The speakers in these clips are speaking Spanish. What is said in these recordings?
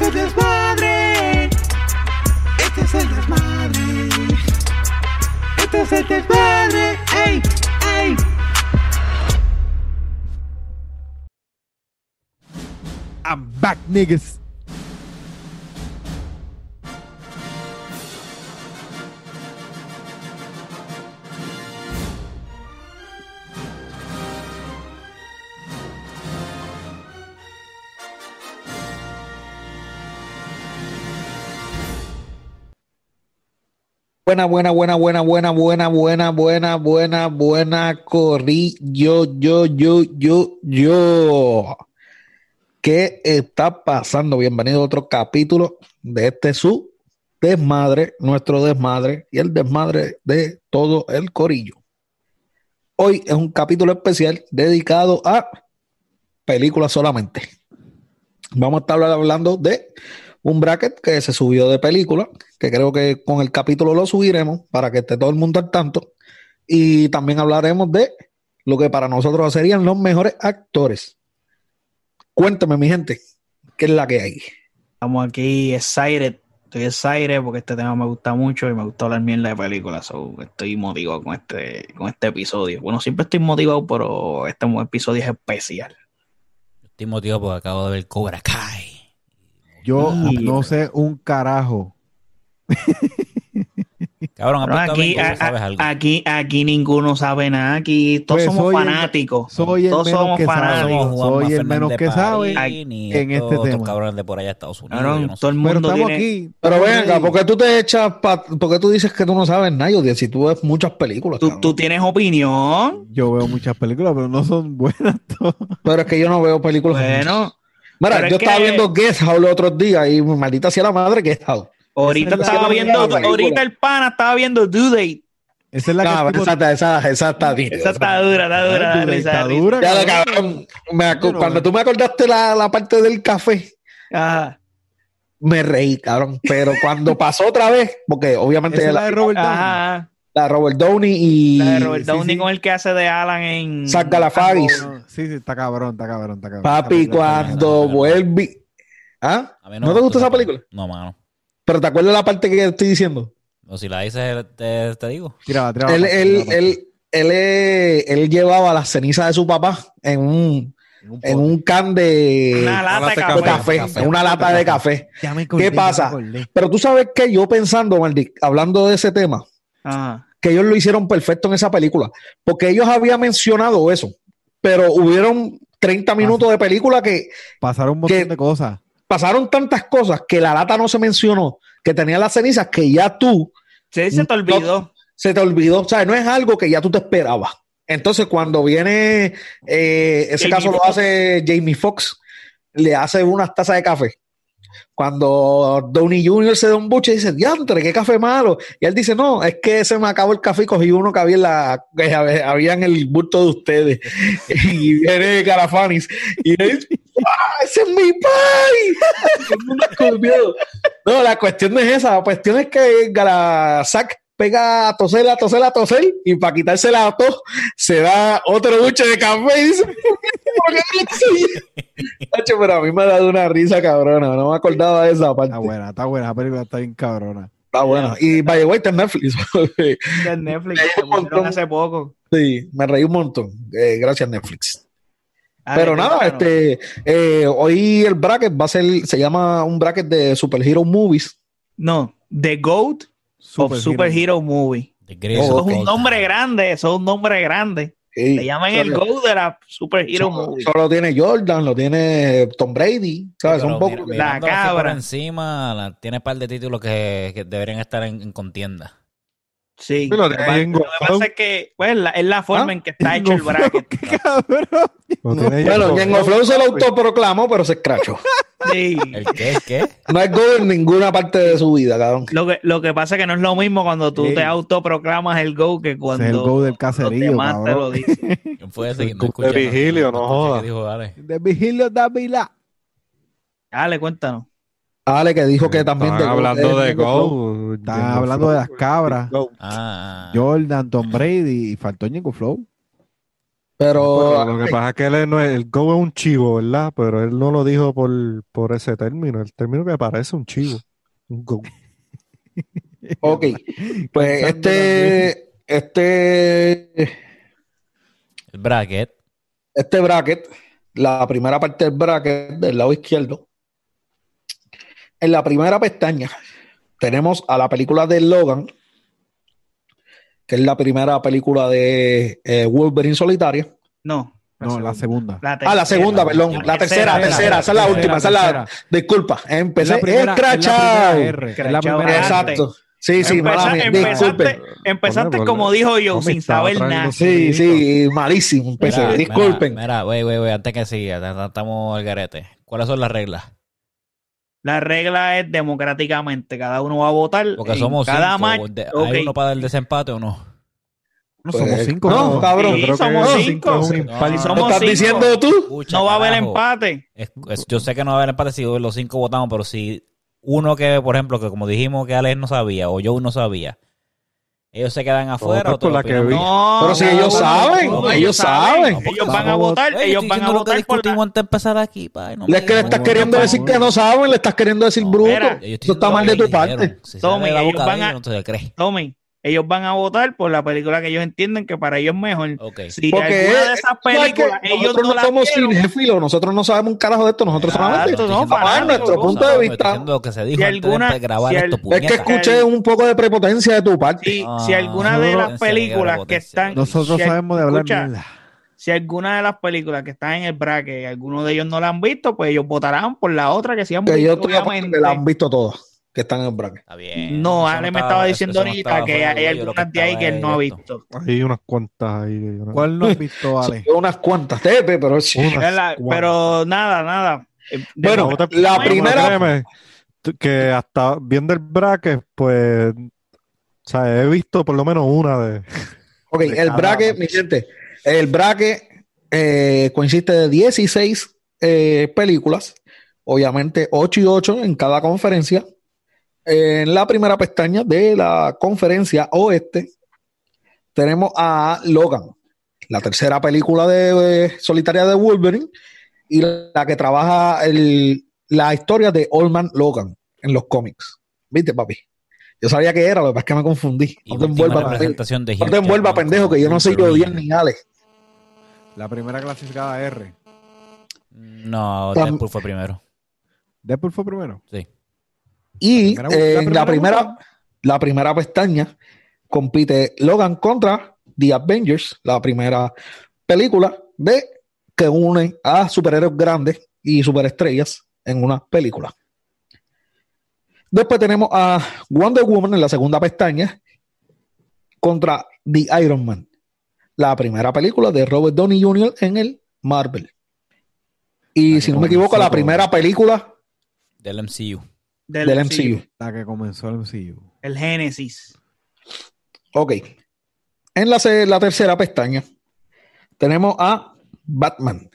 es desmadre. Este es el desmadre. Este es el desmadre. ¡Ey! ¡Ey! I'm back, niggas. Buena, buena, buena, buena, buena, buena, buena, buena, buena, buena, corrí, yo, yo, yo, yo, yo. ¿Qué está pasando? Bienvenido a otro capítulo de este su desmadre, nuestro desmadre y el desmadre de todo el corillo. Hoy es un capítulo especial dedicado a películas solamente. Vamos a estar hablando de un bracket que se subió de película, que creo que con el capítulo lo subiremos para que esté todo el mundo al tanto. Y también hablaremos de lo que para nosotros serían los mejores actores. Cuéntame, mi gente, ¿qué es la que hay? Estamos aquí excited. Estoy excited porque este tema me gusta mucho y me gusta hablar bien de películas. So, estoy motivado con este, con este episodio. Bueno, siempre estoy motivado, pero este episodio es especial. Estoy motivado porque acabo de ver Cobra Kai. Yo no sé un carajo. Cabrón, Pero aquí, a- sabes algo. aquí, aquí ninguno sabe nada. Aquí todos Pues somos soy el- fanáticos. soy el todos menos somos que somos fanáticos. Soy el menos que sabe en estos este tema. cabrones de por allá Estados Unidos. Cabrón, yo no todo el Pero mundo estamos tiene... aquí. Pero estamos venga. ¿por qué tú te echas, pa- por qué tú dices que tú no sabes nada, Yodiel, si tú ves muchas películas? Tú tienes opinión. Yo veo muchas películas, pero no son buenas todas. Pero es que yo no veo películas. Bueno, Mira, pero yo es estaba que- viendo Guest House los otros días y maldita sea la madre Guest House. ahorita Esa estaba viendo, ahorita el pana estaba viendo Due Date. Esa es la No, que tipo- esa, está- esa, esa está nítida, Esa está dura, está dura. está dura, Ya lo cabrón. cabrón, me acu- Yo no cuando tú me acordaste la, la parte del café, Ajá. me reí, cabrón. Pero cuando pasó otra vez, porque obviamente Esa es la, la de Robert Downey. La Robert Downey y La de Robert Downey sí. con el que hace de Alan en. Zach Galifianakis. No, Sí, sí, está cabrón, está cabrón, está cabrón. papi, cuando vuelve. ¿Ah? A mí ¿No te gusta esa película? No, mano. Pero te acuerdas la parte que estoy diciendo. O si la dices, te, te digo. Tírala, tírala, Él, él, él, él, él llevaba las cenizas de su papá en un, en un can de, Una lata de café. café, Café. en una lata de café. Ya me acordé, ¿Qué ya pasa? Pero tú sabes que yo pensando, Maldi, hablando de ese tema, Ajá. que ellos lo hicieron perfecto en esa película, porque ellos habían mencionado eso, pero hubieron 30 minutos de película que Pasaron un montón que- de cosas. pasaron tantas cosas que la lata no se mencionó, que tenía las cenizas que ya tú Sí, se te olvidó. se te olvidó, o sea, no es algo que ya tú te esperabas. Entonces, cuando viene, eh, ese Jamie caso lo hace Jamie Foxx, le hace unas tazas de café. Cuando Downey Jr. se da un buche y dice, diantre, qué café malo. Y él dice, no, es que se me acabó el café y cogí uno que había en, la, que había en el bulto de ustedes. y viene Carafanis y él dice, ¡ah, ese es mi pai! No, la cuestión no es esa, la cuestión es que Garazac pega a toser, a toser, a toser, y para quitarse la tos, se da otro buche de café y dice, ¿por qué no lo hice?" Tacho, pero a mí me ha dado una risa cabrona, no me acordaba de esa parte. Está buena, está buena. La película está bien cabrona. Está buena. Y by the way, está en Netflix. Netflix. Un pusieron montón. hace poco. sí, me reí un montón. Eh, gracias, Netflix. Ah, Pero nada, este, eh, hoy el bracket va a ser, se llama un bracket de Superhero Movies. No, The GOAT of Superhero Movie. Oh, Eso es un nombre grande, eso es un nombre grande. Sí. Le llaman el GOAT de la Superhero solo, Movie. solo tiene Jordan, lo tiene Tom Brady, ¿sabes? Pero un poco. mira- La cabra. Por encima, la- tiene un par de títulos que, que deberían estar en, en contienda. Sí. Sí, lo Lo que pasa- tengo. lo que pasa es que pues, la- es la forma ¿Ah? en que está hecho el bracket. ¡Qué cabrón! Tiene bueno, Thrones se lo autoproclamó, pero se escrachó. Sí. ¿El qué? ¿El qué? No es gol en ninguna parte de su vida, cabrón. Lo que, lo que pasa es que no es lo mismo cuando tú Sí. te autoproclamas el GOAT que cuando es el go del los caserío, demás te lo cabrón. dicen. ¿Quién fue ese? Que no De Vigilio, no escuché joda. qué dijo, dale. De Vigilio Dávila. Dale, cuéntanos. Ale, que dijo que también. De- hablando de of Thrones. Go. Estaban hablando de las cabras. Go. Ah, Jordan, Tom Brady y faltó Ñengo Flow. Pero, Pero lo que pasa es que él no es, el Go es un chivo, ¿verdad? Pero él no lo dijo por, por ese término. El término que parece un chivo. Un Go. ok, pues este, este, El bracket. este bracket, la primera parte del bracket del lado izquierdo, en la primera pestaña tenemos a la película de Logan, que es la primera película de eh, Wolverine solitaria. No. No, la segunda. Ah, la segunda, perdón. La tercera, la tercera, esa es la última, esa es la. Disculpa, Es empecé la primera, es la escrachado. primera R, es la Escrachado. primera R. Exacto. Sí, sí, Empeza- mala empezaste, empezaste como dijo yo, No sin saber nada. Sí, sí, malísimo. Empecé, Mira, disculpen. Mira, wey, wey, wey, antes que siga, estamos al garete. ¿Cuáles son las reglas? La regla es democráticamente, cada uno va a votar. Porque en somos cada cinco. match. de-. ¿Hay uno para el desempate o no? No somos Pues, cinco. no, ¿no? cabrón. Sí, somos cinco cinco. No. impar. Si ¿Lo somos estás cinco, diciendo tú? Escucha, no va a haber empate. Es- es- yo sé que no va a haber empate si los cinco votamos, pero si uno que, por ejemplo, que como dijimos que Alex no sabía o yo no sabía, ellos se quedan afuera por lo la que vi. No, Pero si no, ellos no, saben, no, ellos saben. Ellos van a votar, Ey, ellos van a diciendo lo que votar por antes de empezar aquí, pa, y no me Es que le estás queriendo decir que no saben, le estás queriendo decir bruto. Eso está mal de tu parte. dijeron. Si Tome, sale de la ellos boca van de a- ellos, no se le cree. Tomen, ellos van a votar por la película que ellos entienden que para ellos es mejor. Ok. Si Porque alguna de es- esas que películas ellos nosotros no no somos cinéfilos, nosotros no sabemos un carajo de esto, nosotros solamente no, diciendo vamos a dar fanático, nuestro cosa, punto de vista. que se dijo Si alguna- de grabar si esto, el- Es que puñeta. escuché un poco de prepotencia de tu parte. si, Ah, si alguna de las películas que están... Nosotros si- sabemos de hablar escucha, mierda. Si alguna de las películas que están en el bracket, alguno de ellos no la han visto, pues ellos votarán por la otra que sí han Que yo visto, estoy que la han visto todas, que están en el bracket. Está bien. No, Eso Ale me estaba- diciendo ahorita que hay algunas de ahí que él no ha visto. Hay unas cuantas ahí. ¿Cuál no has visto, Ale? Son Unas cuantas, Tepe, pero sí. Pero nada, nada. Eh, de- Bueno, la primera- que hasta viendo el bracket, pues, o sea, he visto por lo menos una de... Ok, de el cada bracket, mi gente, el bracket eh, consiste de 16 eh, películas, obviamente 8 y 8 en cada conferencia. En la primera pestaña de la conferencia oeste tenemos a Logan, la tercera película de, solitaria de Wolverine y la que trabaja el- la historia de Old Man Logan en los cómics. ¿Viste, papi? Yo sabía que era, lo que pasa es que me confundí. No te envuelvas, representación de no te envuelvas, Jackman pendejo, que yo no soy yo bien ni Alex. La primera clasificada R. No, Deadpool fue primero. Deadpool fue primero. Sí. Y La primera- eh, la en la primera primera, la primera pestaña compite Logan contra The Avengers, la primera película de que une a superhéroes grandes y superestrellas en una película. Después tenemos a Wonder Woman en la segunda pestaña contra The Iron Man, la primera película de Robert Downey Jr. en el Marvel. Y si no me equivoco, la primera película Del MCU. Del, del MCU, MCU. La que comenzó el MCU. El Génesis. Ok. En la, tercera pestaña tenemos a Batman.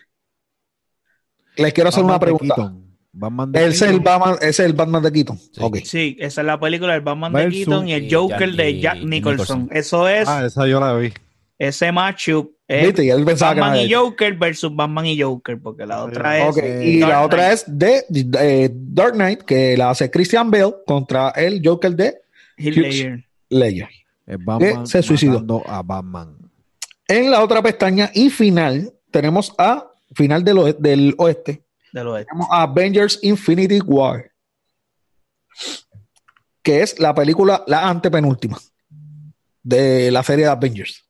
Les quiero hacer una Batman de pregunta. Keaton. Batman de Ese es, el Keaton. Batman, ese es el Batman de Keaton. Sí. Ok. Sí, esa es la película del Batman de Keaton y el Joker de Jack Nicholson. Nicholson. Eso es Ah, esa yo la vi. Ese matchup. es ¿Viste? Y él pensaba que Batman y Joker versus Batman y Joker, porque la otra es. Y Dark la otra es de eh, Dark Knight, que la hace Christian Bale contra el Joker de Heath Ledger. Se suicidó. a Batman. En la otra pestaña y final tenemos a final del, oe- del oeste del oeste. tenemos a Avengers Infinity War, que es la película, la antepenúltima de la serie de Avengers,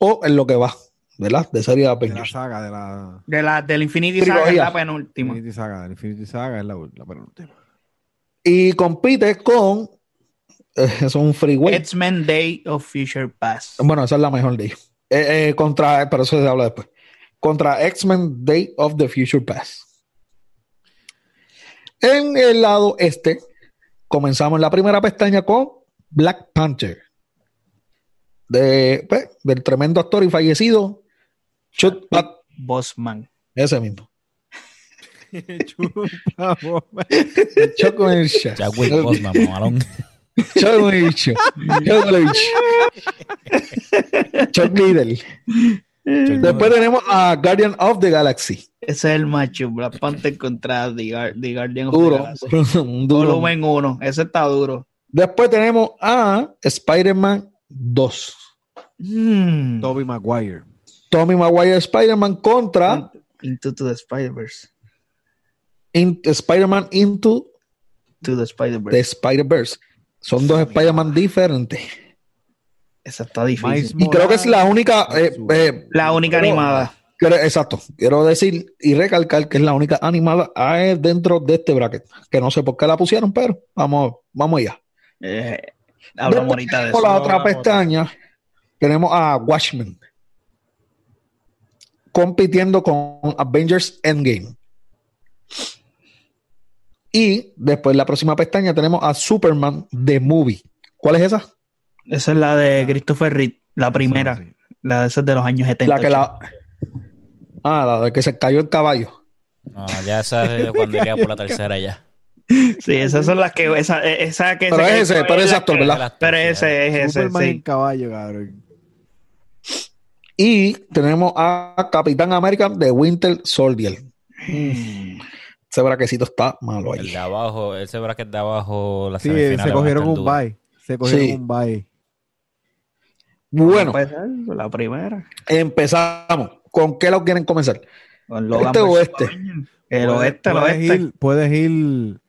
o en lo que va, ¿verdad? De serie de De la saga, de la De la, del Infinity Saga es la penúltima. Infinity Saga. El Infinity Saga es la, la penúltima. Y compite con, eh, es un freeway. X-Men Day of Future Past. Bueno, esa es la mejor de ellos. Eh, eh, contra, pero eso se habla después. Contra X-Men Day of the Future Past. En el lado este, comenzamos en la primera pestaña con Black Panther. De, pues, del tremendo actor y fallecido Chuck Pat- Bossman. ese mismo. Chupa, Norris. Chadwick Boseman, mamalón. Chuck Liddell. Después tenemos a Guardian of the Galaxy. Ese es el macho, Black Panther contra The, Guar- The Guardian of the Duro. Galaxy. un duro. Volumen 1, ese está duro. Después tenemos a Spider-Man 2. Mm. Tobey Maguire. Tommy Maguire Spider-Man contra Into to the Spider-Verse. In- Spider-Man Into To the the Spider-Verse. Son dos Spider-Man diferentes. Esa está difícil. Y creo que es la única. eh, eh, La única Pero- animada. exacto. Quiero decir y recalcar que es la única animada eh, dentro de este bracket. Que no sé por qué la pusieron, pero vamos, vamos allá. Eh, hablamos ahorita de Por eso. la otra pestaña tenemos a Watchmen compitiendo con Avengers Endgame. Y después en la próxima pestaña tenemos a Superman The Movie. ¿Cuál es esa? Esa es la de Christopher Reed, la primera. Sí. La de esas de los años 70. La que la. Ah, la de que se cayó el caballo. No, ya esa es cuando iría por la tercera ya. Sí, esas son las que. Esa, esa que Pero se- es ese, pero es actor, ¿verdad? Pero ese es ese, Superman en sí. caballo, cabrón. Y tenemos a Capitán América de Winter Soldier. Ese braquecito está malo El ahí. de abajo, ese bracket de abajo, la Sí, se cogieron un bye. Se cogieron Sí. un bye. Bueno, la primera. empezamos. ¿Con qué lo quieren comenzar? Con Logan ¿Este o este? El Puedes- oeste, el puedes oeste. Ir, puedes ir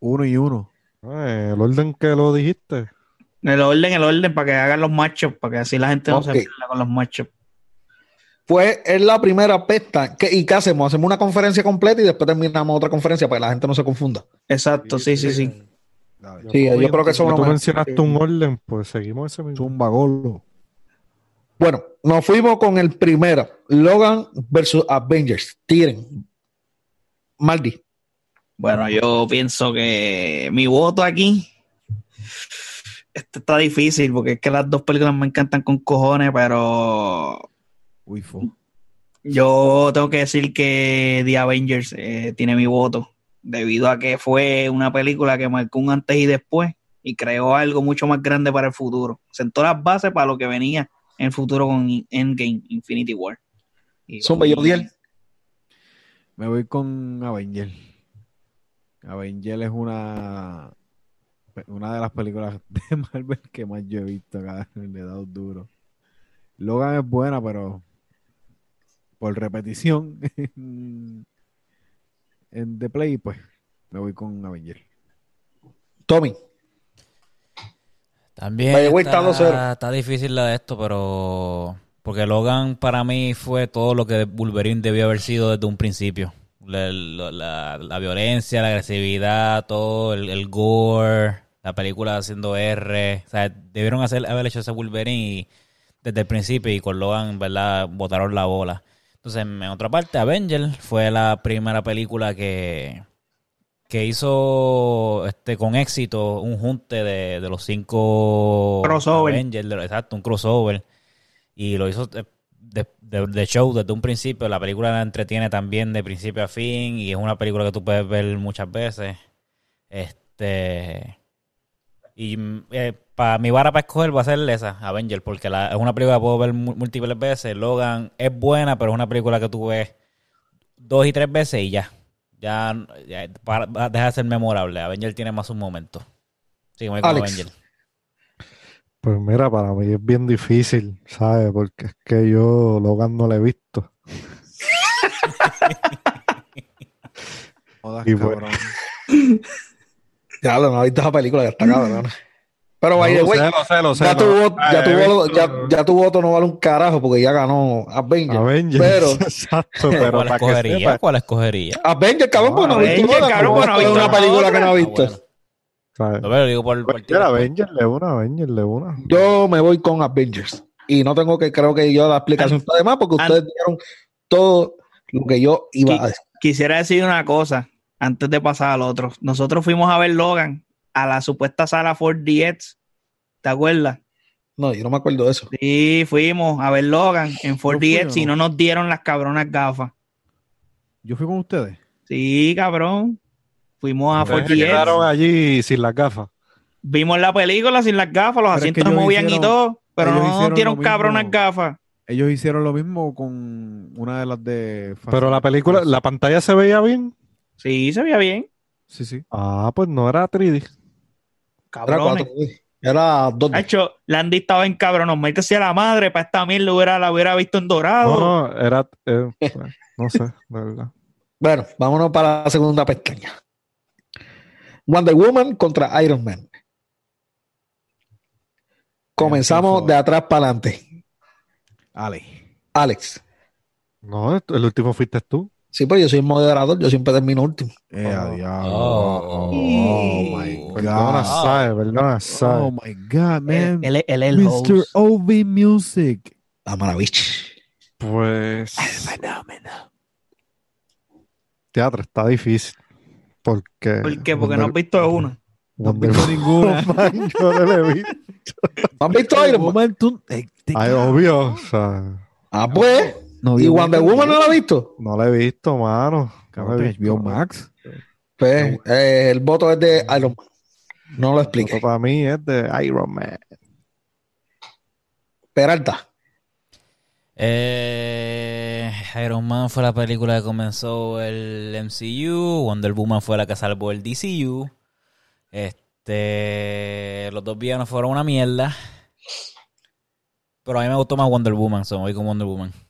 uno y uno. Eh, el orden que lo dijiste. El orden, el orden, para que hagan los matchups, para que así la gente no se pierda con los matchups. Pues es la primera pesta. ¿Qué- ¿Y qué hacemos? Hacemos una conferencia completa y después terminamos otra conferencia para que la gente no se confunda. Exacto, sí, sí, sí. Dale. Sí, yo creo que eso tú me- mencionaste un orden, pues seguimos ese mismo. Zumba Golo. Bueno, nos fuimos con el primero. Logan versus Avengers. Tiren. Maldi. Bueno, yo pienso que mi voto aquí. Este está difícil porque es que las dos películas me encantan con cojones, pero Uy, fo. yo tengo que decir que The Avengers eh, tiene mi voto, debido a que fue una película que marcó un antes y después y creó algo mucho más grande para el futuro. Sentó las bases para lo que venía en el futuro con Endgame, Infinity War. Y- Zumba, Yodiel. Me voy con Avenger. Avenger es una una de las películas de Marvel que más yo he visto acá. Le he dado duro. Logan es buena, pero por repetición en, en The Play, pues me voy con Avenger. Tommy. También está está, 2-0. está difícil la de esto, pero porque Logan para mí fue todo lo que Wolverine debió haber sido desde un principio. La, la- la- violencia, la agresividad, todo, el, el gore, la película haciendo R. O sea, debieron hacer, haber hecho ese Wolverine y- desde el principio y con Logan, verdad, botaron la bola. Entonces, en otra parte, Avenger fue la primera película que, que hizo este con éxito un junte de, de los cinco Crossover. Avengers, de- exacto, un crossover. Y lo hizo de, de- de- de show desde un principio. La película la entretiene también de principio a fin y es una película que tú puedes ver muchas veces. Este. Y para mi vara para escoger va a ser esa, Avenger, porque la- es una película que puedo ver múltiples veces. Logan es buena, pero es una película que tú ves dos y tres veces y ya. Ya, ya para- deja de ser memorable. Avenger tiene más un momento. Sí, me Alex. Avenger. Pues mira, para mí es bien difícil, ¿sabes? Porque es que yo Logan no lo he visto. Jodas, Y bueno. cabrón. Ya no has visto esa película, ya está cabrón. Pero by the No, way, lo sé, lo sé, lo sé, ya, no. tu voto, ya, Ah, tu he voto, ya, ya tu voto no vale un carajo porque ya ganó Avenger. Avengers. Pero Exacto, pero ¿Cuál escogería? sepa, ¿Cuál escogería? Avenger, cabrón, porque no visto cabrón, ¿cómo porque no visto una película que no ha Ah, visto. Lo veo, digo por, por Cualquier Avenger de una, Avenger de una. Yo me voy con Avengers. Y no tengo que, creo que yo la explicación está de más porque ustedes dieron todo lo que yo iba a decir. Quisiera decir una cosa antes de pasar al otro. Nosotros fuimos a ver Logan a la supuesta sala 4DX. ¿Te acuerdas? No, yo no me acuerdo de eso. Sí, fuimos a ver Logan en 4DX fui, y ¿o no no? nos dieron las cabronas gafas. Yo fui con ustedes. Sí, cabrón. Fuimos a se 4DX. quedaron allí sin las gafas. Vimos la película sin las gafas, los Pero es que asientos movían y todo, pero no nos dieron cabronas gafas. Ellos hicieron lo mismo con una de las de Fast Pero la película, la pantalla se veía bien. Sí, se veía bien. Sí, sí. Ah, pues no era 3D. Era Cabrones. 4D. Era 2D. Hacho, Landy estaba en cabrón, nos métese a la madre, para esta mierda hubiera, la hubiera visto en dorado. No, no, era. eh, bueno, no sé, de verdad. Bueno, vámonos para la segunda pestaña. Wonder Woman contra Iron Man. Comenzamos de atrás para adelante. Ale. Alex. No, el último fuiste tú. Sí, pues yo soy el moderador, yo siempre termino último. Eh, Oh. a diablo. Oh. Oh, my Perdona, God. sabe, perdona, Oh sabe. my God, man. Él, él, él es el Mr. host. OV Music. La maravilla. Pues. Fenómeno. Teatro está difícil. Porque. ¿Por qué? Porque no has visto una. No he Wonder visto ninguna. Yo no le vi. ¿No ¿Han visto Iron Man? Eh, Ay, obvio. O sea, Ah, pues. No ¿Y Wonder Woman no la ha visto? no la he visto, mano. No te visto. vio Max. Pues, eh, el voto es de Iron Man. No lo explique. Esto para mí es de Iron Man. Peralta. Eh, Iron Man fue la película que comenzó el MCU. Wonder Woman fue la que salvó el DCU. Este, los dos villanos fueron una mierda. Pero a mí me gustó más Wonder Woman, so me voy con Wonder Woman.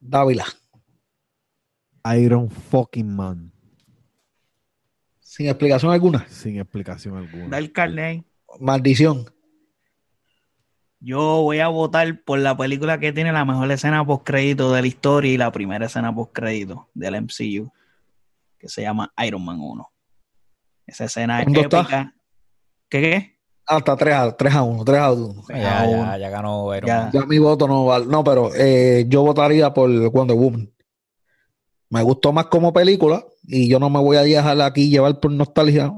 Dávila. Iron fucking Man. Sin explicación alguna. Sin explicación alguna. Da el carnet. Maldición. Yo voy a votar por la película que tiene la mejor escena post crédito de la historia y la primera escena post crédito del MCU, que se llama Iron Man 1. Esa escena es ¿Cuánto está? épica. ¿Qué qué? Hasta 3 a, 3 a 1. 3 a 1. Ya, ya, ya ganó Iron Ya. Man. Ya mi voto no vale. No, pero eh, yo votaría por Wonder Woman. Me gustó más como película y yo no me voy a dejar aquí llevar por nostalgia,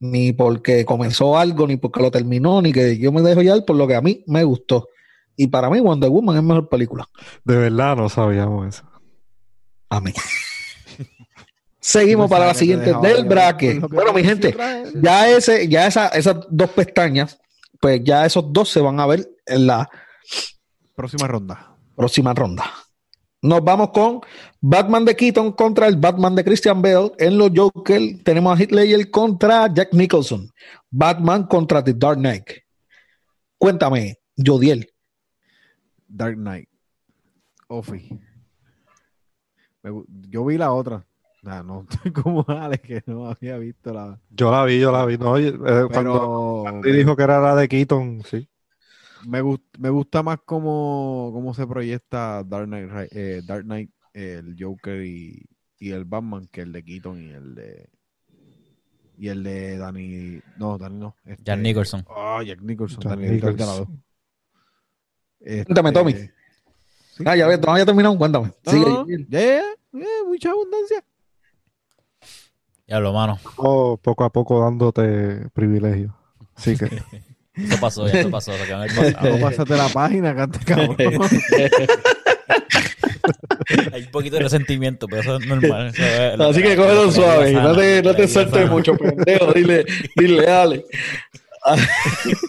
ni porque comenzó algo, ni porque lo terminó, ni que yo me dejo llevar por lo que a mí me gustó. Y para mí Wonder Woman es mejor película. De verdad no sabíamos eso. Amén. Seguimos para la siguiente del bracket. Bueno, mi gente, ya ese, ya esa, esas dos pestañas, pues ya esos dos se van a ver en la Próxima ronda. próxima ronda. Nos vamos con Batman de Keaton contra el Batman de Christian Bale. En los Joker tenemos a Heath Ledger contra Jack Nicholson. Batman contra The Dark Knight. Cuéntame, Jodiel. Dark Knight. Ofi. Yo vi la otra. Nah, no estoy como Alex, que no había visto la. Yo la vi, yo la vi. No, eh, cuando Pero Andy dijo que era la de Keaton, sí. me, gust- me gusta más cómo, cómo se proyecta Dark Knight, eh, Dark Knight el Joker y, y el Batman que el de Keaton y el de. Y el de Danny. No, Danny no. este- Jack Nicholson. Ah, Jack Nicholson. Jack Danny Nicholson. Este, Cuéntame, Tommy. sí. Ah, ya ves, todavía terminado. Cuéntame. No, Sigue. no, ya, ya, ya, mucha abundancia. Ya lo mano. Oh, poco a poco dándote privilegio. Así que Eso pasó, ya eso pasó. pasado. No, pásate la página, cante cabrón. Hay un poquito de resentimiento, pero eso es normal. Eso es- Así que cógelo suave. No te, no te sueltes mucho, pendejo. Dile, dile, dale.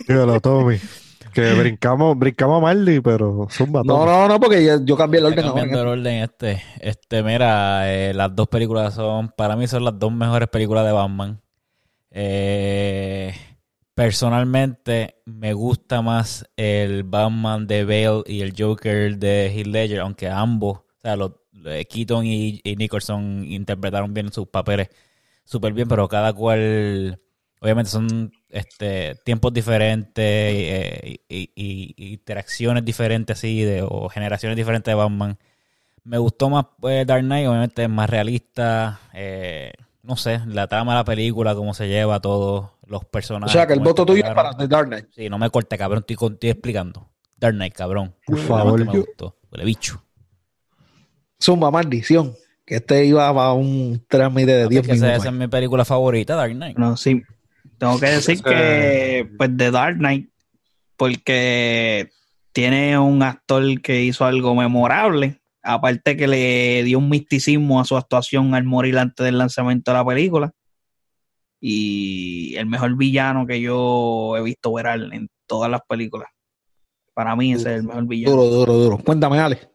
dígalo, Tommy. Que brincamos, brincamos a Marley, pero zumba, No, no, no, porque ya- yo cambié el orden ahora. cambiando el orden este. Este, mira, eh, las dos películas son, para mí son las dos mejores películas de Batman. Eh, personalmente me gusta más el Batman de Bale y el Joker de Heath Ledger, aunque ambos, o sea, los, eh, Keaton y, y Nicholson interpretaron bien sus papeles súper bien, pero cada cual, obviamente son este, tiempos diferentes eh, y, y- y interacciones diferentes así, de, o generaciones diferentes de Batman. Me gustó más eh, Dark Knight, obviamente es más realista, eh, no sé, la trama de la película, cómo se lleva todo, los O personajes. sea, que el voto tuyo es para The Dark Knight. Sí, no me corte, cabrón, estoy, estoy explicando. Dark Knight, cabrón. Por favor, me yo- gustó. Huele bicho. Zumba, maldición. Que este iba a un trámite de Es 10 que esa, minutos. esa es mi película favorita, Dark Knight. No, sí. Tengo que decir que, pues, The Dark Knight, porque tiene un actor que hizo algo memorable. Aparte que le dio un misticismo a su actuación al morir antes del lanzamiento de la película. Y el mejor villano que yo he visto ver en todas las películas. Para mí ese es el mejor villano. Duro, duro, duro. Cuéntame, Ale.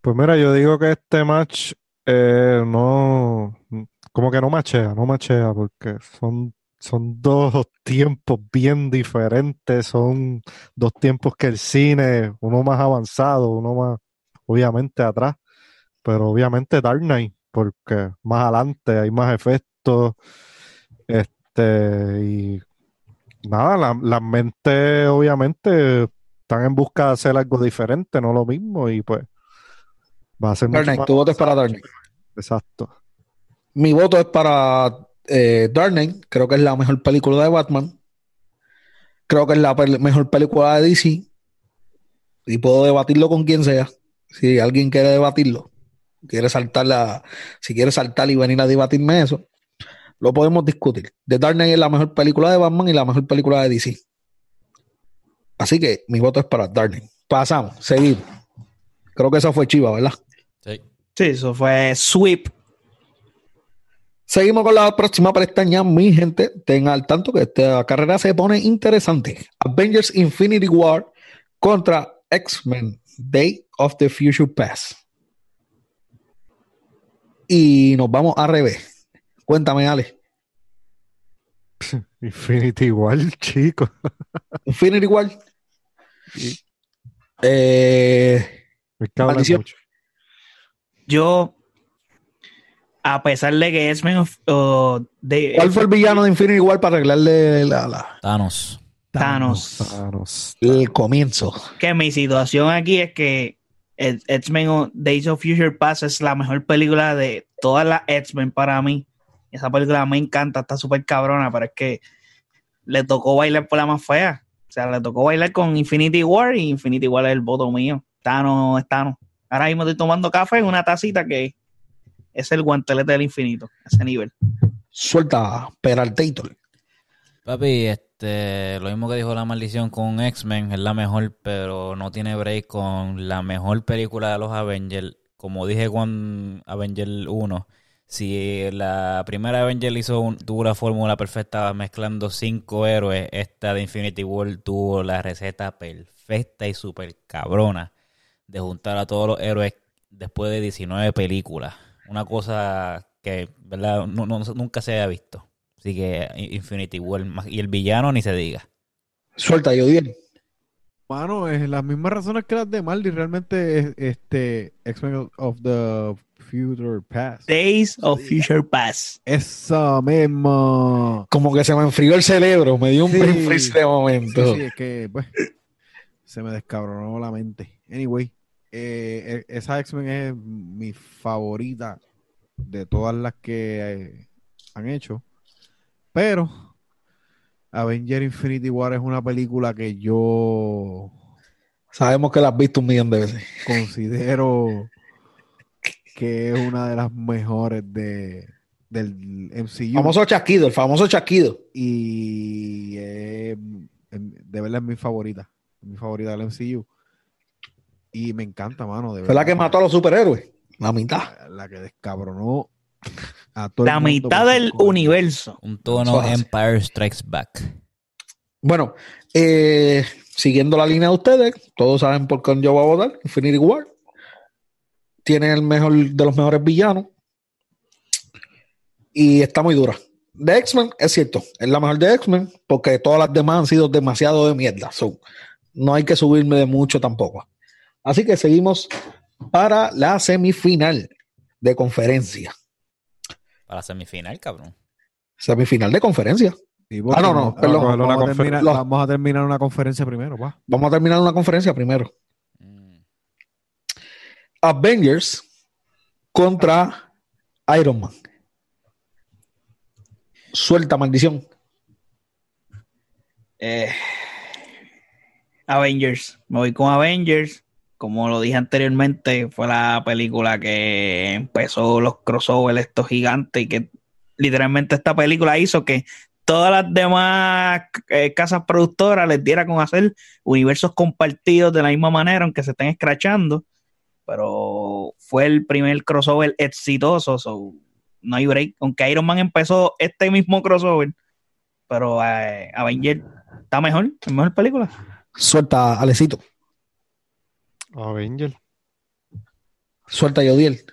Pues mira, yo digo que este match eh, no, como que no machea, no machea, porque son, son dos tiempos bien diferentes, son dos tiempos que el cine, uno más avanzado, uno más, obviamente atrás, pero obviamente Dark Knight, porque más adelante hay más efectos, este, y nada, la- las mentes obviamente están en busca de hacer algo diferente, no lo mismo, y pues va a ser Dark Knight, tu voto es para Dark Knight. Exacto. Mi voto es para eh, Dark Knight. Creo que es la mejor película de Batman. Creo que es la pel- mejor película de DC. Y puedo debatirlo con quien sea. Si alguien quiere debatirlo, quiere saltar la, si quiere saltar y venir a debatirme eso, lo podemos discutir. The Dark Knight es la mejor película de Batman y la mejor película de DC. Así que mi voto es para Dark Knight. Pasamos, seguimos. Creo que esa fue Chiva, ¿verdad? Sí. Sí, eso fue Sweep. Seguimos con la próxima pestaña, mi gente. Tengan al tanto que esta carrera se pone interesante. Avengers Infinity War contra X-Men Day of the Future Past. Y nos vamos a revés. Cuéntame, Ale. Infinity igual, chico. Infinity War. Eh, Me. Yo, a pesar de que X-Men of- o de- ¿Cuál fue el villano de Infinity War para arreglarle la- la- Thanos. Thanos. Thanos. el comienzo? que mi situación aquí es que el X-Men o Days of Future Past es la mejor película de todas las X-Men para mí. Esa película me encanta, está súper cabrona, pero es que le tocó bailar por la más fea. O sea, le tocó bailar con Infinity War y Infinity War es el voto mío. Thanos es Thanos. Ahora mismo estoy tomando café en una tacita que es el guantelete del infinito, ese nivel. Suelta Peraltator. Papi, este, lo mismo que dijo la maldición con X-Men, es la mejor, pero no tiene break con la mejor película de los Avengers. Como dije con Avenger 1, si la primera Avenger hizo un- tuvo la fórmula perfecta mezclando cinco héroes, esta de Infinity War tuvo la receta perfecta y súper cabrona de juntar a todos los héroes después de 19 películas. Una cosa que, ¿verdad? No- no- nunca se había visto. Así que Infinity War y el villano ni se diga. Suelta, yo bien. Mano, es las mismas razones que las de Maldi. Realmente, es, este X-Men of the Future Past. Days of Future Past. Eso mismo. Como que se me enfrió el cerebro, me dio un Sí. de momento. Sí, sí, es que pues se me descabronó la mente. Anyway, eh, e- esa X-Men es mi favorita de todas las que eh, han hecho. Pero Avenger Infinity War es una película que yo Sabemos que la has visto un millón de veces. considero que es una de las mejores de, del MCU. Famoso chasquido, el famoso chasquido. y eh, de verdad es mi favorita, mi favorita del MCU. Y me encanta, mano. De Fue la que mató a los superhéroes. La mitad. La, la que descabronó a todo el La mundo mitad del universo. Un tono. Empire Strikes Back. Bueno, eh, siguiendo la línea de ustedes, todos saben por qué yo voy a votar. Infinity War. Tiene el mejor de los mejores villanos. Y está muy dura. De X-Men, es cierto, es la mejor de X-Men, porque todas las demás han sido demasiado de mierda. So, no hay que subirme de mucho tampoco. Así que seguimos para la semifinal de conferencia. Para la semifinal, cabrón. Semifinal de conferencia. Sí, Ah, no, no, vamos- perdón. Vamos, Una a confer- terminar, los- vamos a terminar una conferencia primero, va. Vamos a terminar una conferencia primero. Mm. Avengers contra Iron Man. Suelta maldición. Eh, Avengers. Me voy con Avengers. Como lo dije anteriormente, fue la película que empezó los crossovers estos gigantes y que literalmente esta película hizo que todas las demás eh, casas productoras les diera con hacer universos compartidos de la misma manera, aunque se estén escrachando. Pero fue el primer crossover exitoso, so, no hay break. Aunque Iron Man empezó este mismo crossover, pero eh, Avengers está mejor, es mejor película. Suelta Alecito. Avenger. Suelta Yodiel.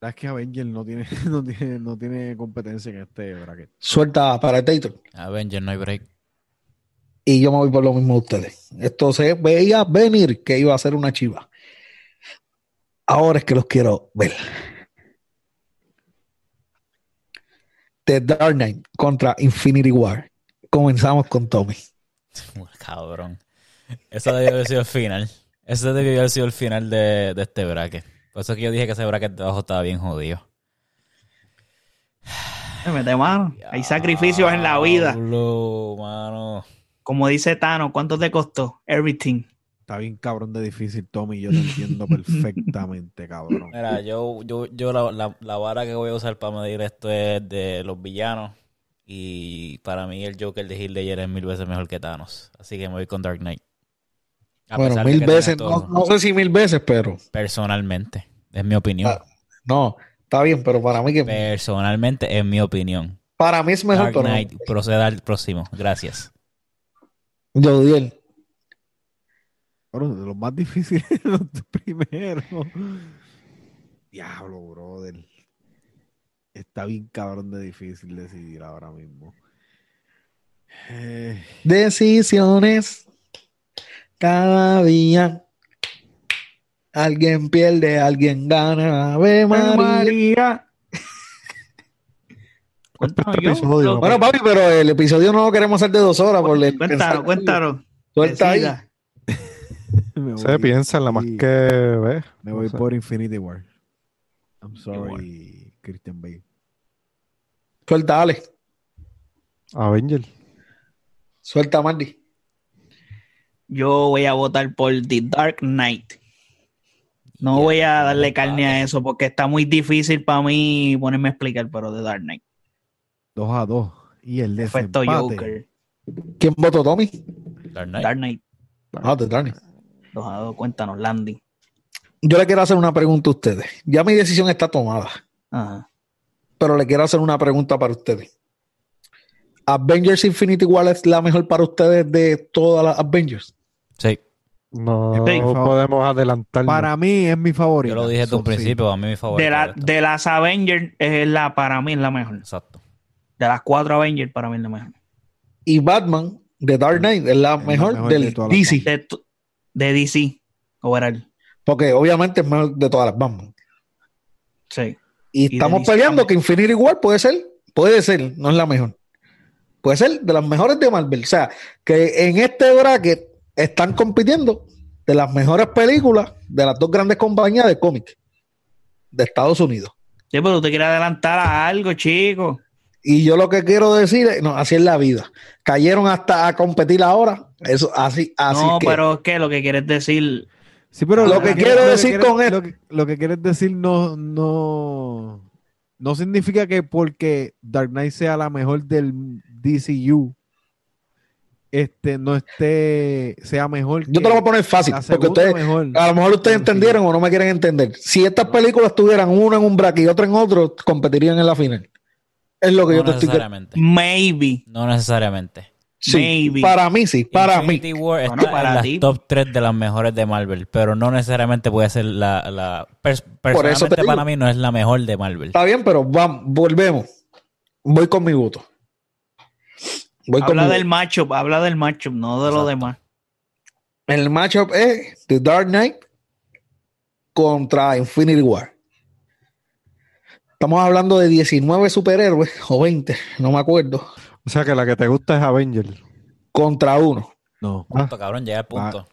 Es que Avenger no tiene, no tiene, no tiene competencia en este bracket. Suelta Predator. Avenger, no hay break. Y yo me voy por lo mismo de ustedes. Esto se veía venir que iba a ser una chiva. Ahora es que los quiero ver. The Dark Knight contra Infinity War. Comenzamos con Tommy. Cabrón. Eso debió haber sido el final. Eso debió haber sido el final de, de este bracket. Por eso es que yo dije que ese bracket de abajo estaba bien jodido. Me mete mano. Hay sacrificios en la vida. Diablo, mano. Como dice Tano, ¿cuánto te costó? Everything. Está bien cabrón de difícil, Tommy. Yo te entiendo perfectamente, cabrón. Mira, yo, yo, yo la, la, la vara que voy a usar para medir esto es de los villanos. Y para mí el Joker de Heath Ledger es mil veces mejor que Thanos. Así que me voy con Dark Knight. A Bueno, pesar de mil que veces, no, no sé si mil veces, pero Personalmente, es mi opinión. Ah, no, está bien, pero para mí que Personalmente, es mi opinión. para mí es mejor, Dark pero proceda al próximo. Gracias. Yodiel. Bueno, de los más difíciles, los primeros. Diablo, brother. Está bien cabrón de difícil decidir ahora mismo. Eh, Decisiones cada día. Alguien pierde, alguien gana. Ave María. María. Yo, episodio. Bueno, papi, pero el episodio no lo queremos hacer de dos horas. Por Cuéntanos, cuéntanos. Suelta ahí. Se piensa en la más que ve. Me voy por Infinity War. I'm sorry, Christian Bale. Suelta, Ale. Avenger. Suelta, Mandy. Yo voy a votar por The Dark Knight. No voy a darle carne a eso porque está muy difícil para mí ponerme a explicar, pero The Dark Knight. 2 a 2. Y el Efecto desempate. Joker. ¿Quién votó, Tommy? Dark Knight. Dark Knight. Ah, de Dark Knight. Dos a dos, cuéntanos, Landy. Yo le quiero hacer una pregunta a ustedes. Ya mi decisión está tomada, Ajá. pero le quiero hacer una pregunta para ustedes. ¿Avengers Infinity War es la mejor para ustedes de todas las Avengers? Sí, No Sí. podemos adelantar. Para mí es mi favorito. yo lo dije desde un principio, a mí mi favorito. De, la, de las Avengers, es la, para mí es la mejor. Exacto. De las cuatro Avengers, para mí es la mejor. Y Batman de Dark Knight es la mejor, mejor del de DC. De, de DC, overall. Porque obviamente es mejor de todas las Batman. Sí. Y, estamos peleando también. que Infinity War puede ser, puede ser, no es la mejor. Puede ser de las mejores de Marvel. O sea, que en este bracket están compitiendo de las mejores películas de las dos grandes compañías de cómics de Estados Unidos. Sí, pero usted quiere adelantar a algo, chico. Y yo lo que quiero decir es, no, así es la vida. Cayeron hasta a competir ahora. Eso, así, así no, que. pero es que lo que quieres decir, Sí, pero Lo que quiero que decir con lo que, lo que quieres decir no, no, no significa que porque Dark Knight sea la mejor del DCU, este no esté, sea mejor. yo te lo voy a poner fácil, porque ustedes, mejor. a lo mejor ustedes Sí. entendieron o no me quieren entender. Si estas películas tuvieran una en un bracket y otra en otro, competirían en la final. Es lo que No yo te estoy necesariamente. maybe. No necesariamente. Sí, Maybe. para mí sí, para Infinity War está Bueno, para en las ti. top 3 de las mejores de Marvel, pero no necesariamente puede ser la... la pers- eso te personalmente para mí no es la mejor de Marvel. mí. Está bien, pero vamos, volvemos. Voy con mi voto. Voy Habla del matchup, habla del matchup, no de lo demás. El matchup es The Dark Knight contra Infinity War. Estamos hablando de 19 superhéroes o 20, no me acuerdo, O sea que la que te gusta es Avenger. contra uno. No, Punto, cabrón, llega al punto.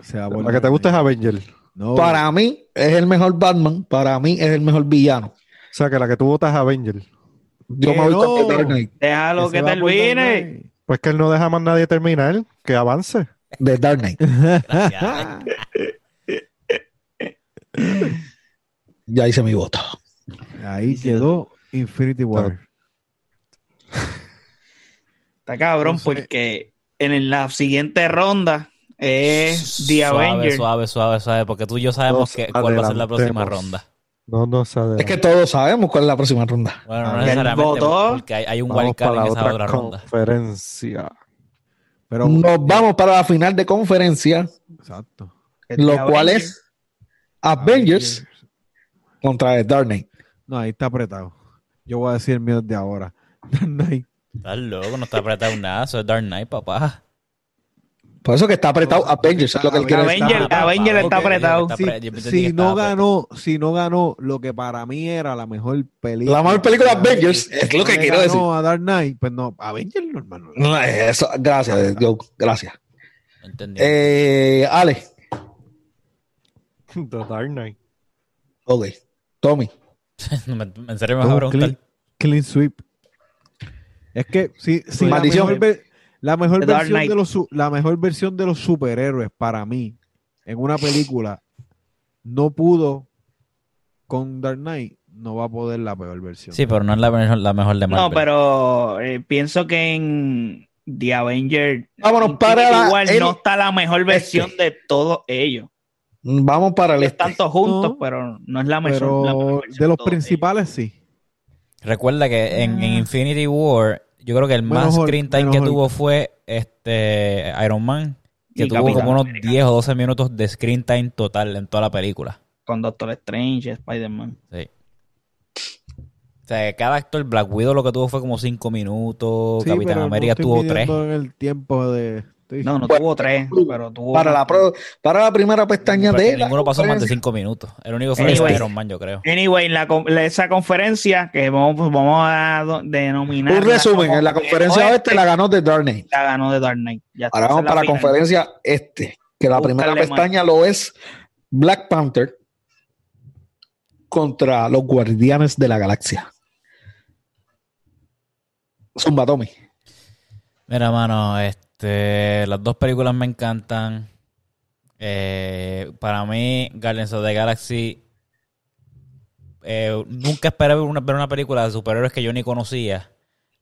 se va por La que te gusta es Avenger. No, Para mí es el mejor Batman, para mí es el mejor villano. O sea que la que tú votas es Avenger. Yo me voy con The Dark Knight. Déjalo que termine. Pues que él no deja más nadie terminar, que avance. The Dark Knight. Ya hice mi voto. Ahí quedó Infinity War. Está cabrón porque en la siguiente ronda es The suave, Avengers. suave, suave, suave, porque tú y yo sabemos Nos que, cuál va a ser la próxima ronda. No. Es que todos sabemos cuál es la próxima ronda. Bueno, Ah, no necesariamente, votó. porque hay, hay un Vamos wildcard para en la esa otra otra ronda. conferencia. Pero, Nos vamos para la final de conferencia, Exacto. lo cual es Avengers contra The Dark Knight. No, ahí está apretado. Yo voy a decir el mío de ahora. Dark Knight. Estás loco, no está apretado nada. Eso es Dark Knight, papá. Por eso que está apretado Avengers, es lo que él quiere. Avenger, Avenger está apretado. Si, no ganó, si no ganó lo que para mí era la mejor película. La mejor película de Avengers, es lo que quiero decir. a Dark Knight, pues no, Avengers no, hermano. No, eso, gracias, Joe, gracias. Entendí. Eh, Ale, The Dark Knight. ok. Tommy, Me- en serio me vas a Un preguntar. clean, clean sweep. Es que si, si la Maldición. mejor, la mejor versión de los la mejor versión de los superhéroes para mí en una película no pudo con Dark Knight, no va a poder la peor versión. Sí, pero no es la mejor, la mejor de Marvel. No, pero eh, pienso que en The Avenger Vámonos para el- no está la mejor versión este. de todos ellos. vamos para el Están este. todos juntos, No, pero no es la mejor, pero la mejor versión de los principales sí. Recuerda que en, en Ah. Infinity War, yo creo que el más Menos screen time que Hulk. tuvo fue este Iron Man, que Y tuvo Capitán como unos América. 10 o 12 minutos de screen time total en toda la película. con Doctor Strange, Spider-Man. Sí. O sea, cada actor, Black Widow lo que tuvo fue como 5 minutos, Sí, Capitán pero no América estoy tuvo 3. midiendo en el tiempo de No, no Bueno, tuvo tres, pero tuvo Para la, pro- para la primera pestaña de Ninguno pasó más de. 5 minutos. El único fue Anyway. Iron Man, yo creo. Anyway, la, esa conferencia que vamos, vamos a denominar. Un resumen, en la conferencia oeste la ganó The Dark Knight. La ganó de Dark Knight. Ya Ahora vamos para la final. conferencia este, que la Búscale, primera man. pestaña lo es Black Panther contra los Guardianes de la Galaxia. Zumba Tommy. Mira, mano, este, las dos películas me encantan. Eh, para mí, Guardians of the Galaxy. eh, nunca esperé ver una, ver una película de superhéroes que yo ni conocía,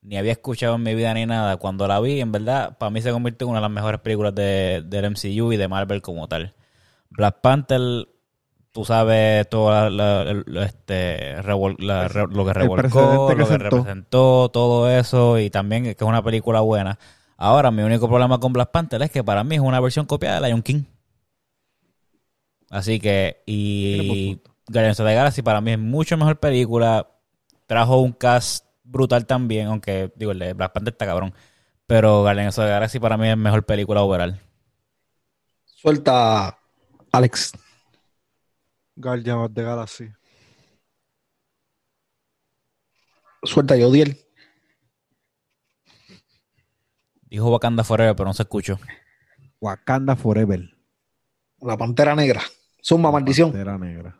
ni había escuchado en mi vida ni nada. Cuando la vi, en verdad, para mí se convirtió en una de las mejores películas de, del MCU y de Marvel como tal. Black Panther, tú sabes todo la- este, revol- re- lo que revolcó, que lo que sentó. representó, todo eso, y también que es una película buena. Ahora, mi único problema con Black Panther es que para mí es una versión copiada de Lion King. Así que, y. Guardians of the Galaxy para mí es mucho mejor película. Trajo un cast brutal también, aunque, digo, el de Black Panther está cabrón. Pero Guardians of the Galaxy para mí es mejor película overall. Suelta Alex. Guardian of the Galaxy. Suelta Yodiel. Dijo Wakanda Forever, pero no se escuchó. Wakanda Forever. La Pantera Negra. Zumba Maldición. Pantera negra.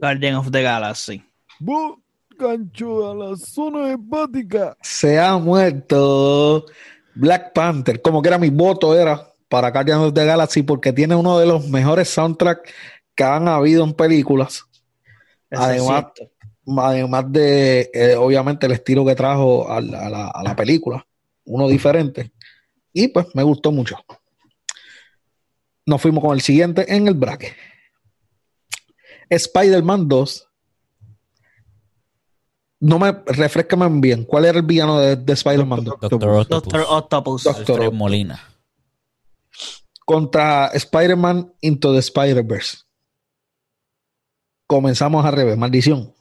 Guardian of the Galaxy. Bu- Gancho a la zona hepática. Se ha muerto Black Panther. Como que era mi voto era para Guardians of the Galaxy porque tiene uno de los mejores soundtracks que han habido en películas. Eso Además, además de, eh, obviamente, el estilo que trajo a la, a la- a la película, uno diferente. Y pues me gustó mucho. Nos fuimos con el siguiente en el bracket. Spider-Man 2. No me refrescame bien. ¿Cuál era el villano de, de Spider-Man 2? Doctor Octopus. Doctor Octopus. Doctor Octopus. Molina. Contra Spider-Man Into the Spider-Verse. Comenzamos al revés. Maldición.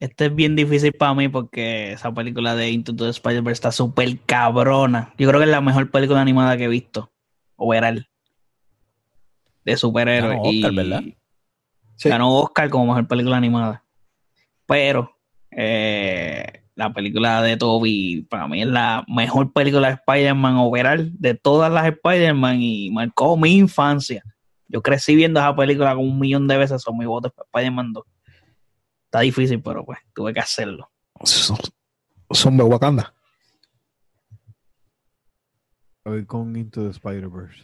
Este es bien difícil para mí porque esa película de Into the Spider-Verse está súper cabrona. Yo creo que es la mejor película animada que he visto. Overall. De superhéroes. Ganó Oscar, y ¿verdad? Sí. Ganó Oscar como mejor película animada. Pero eh, la película de Toby para mí es la mejor película de Spider-Man overall de todas las Spider-Man y marcó mi infancia. Yo crecí viendo esa película como un millón de veces, son mis votos para Spider-Man 2. Está difícil, pero pues tuve que hacerlo. Son de Wakanda. Voy con Into the Spider-Verse.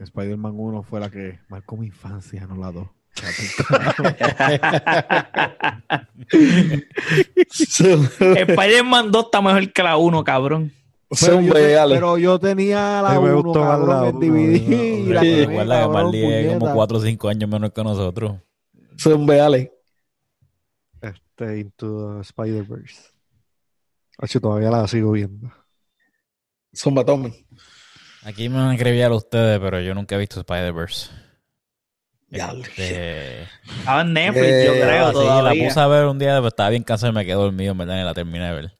Spider-Man 1 fue la que marcó mi infancia, no la 2. Spider-Man 2 está mejor que la 1, cabrón. Pero yo, pero yo tenía la A mí me 1, gustó más cabrón, la en uno, DVD. uno. la Marley es como puñeta. 4 o 5 años menos que nosotros. Son reales. Este, Into the Spider-Verse. Hacho, todavía la sigo viendo. Zumba Tommy. Aquí me van a escribir a ustedes, pero yo nunca he visto Spider-Verse. Este, Estaba en Netflix, yo Eh, creo, ah, sí, la puse a ver un día, pero estaba bien cansado y me quedé dormido, en verdad, ni la terminé de ver.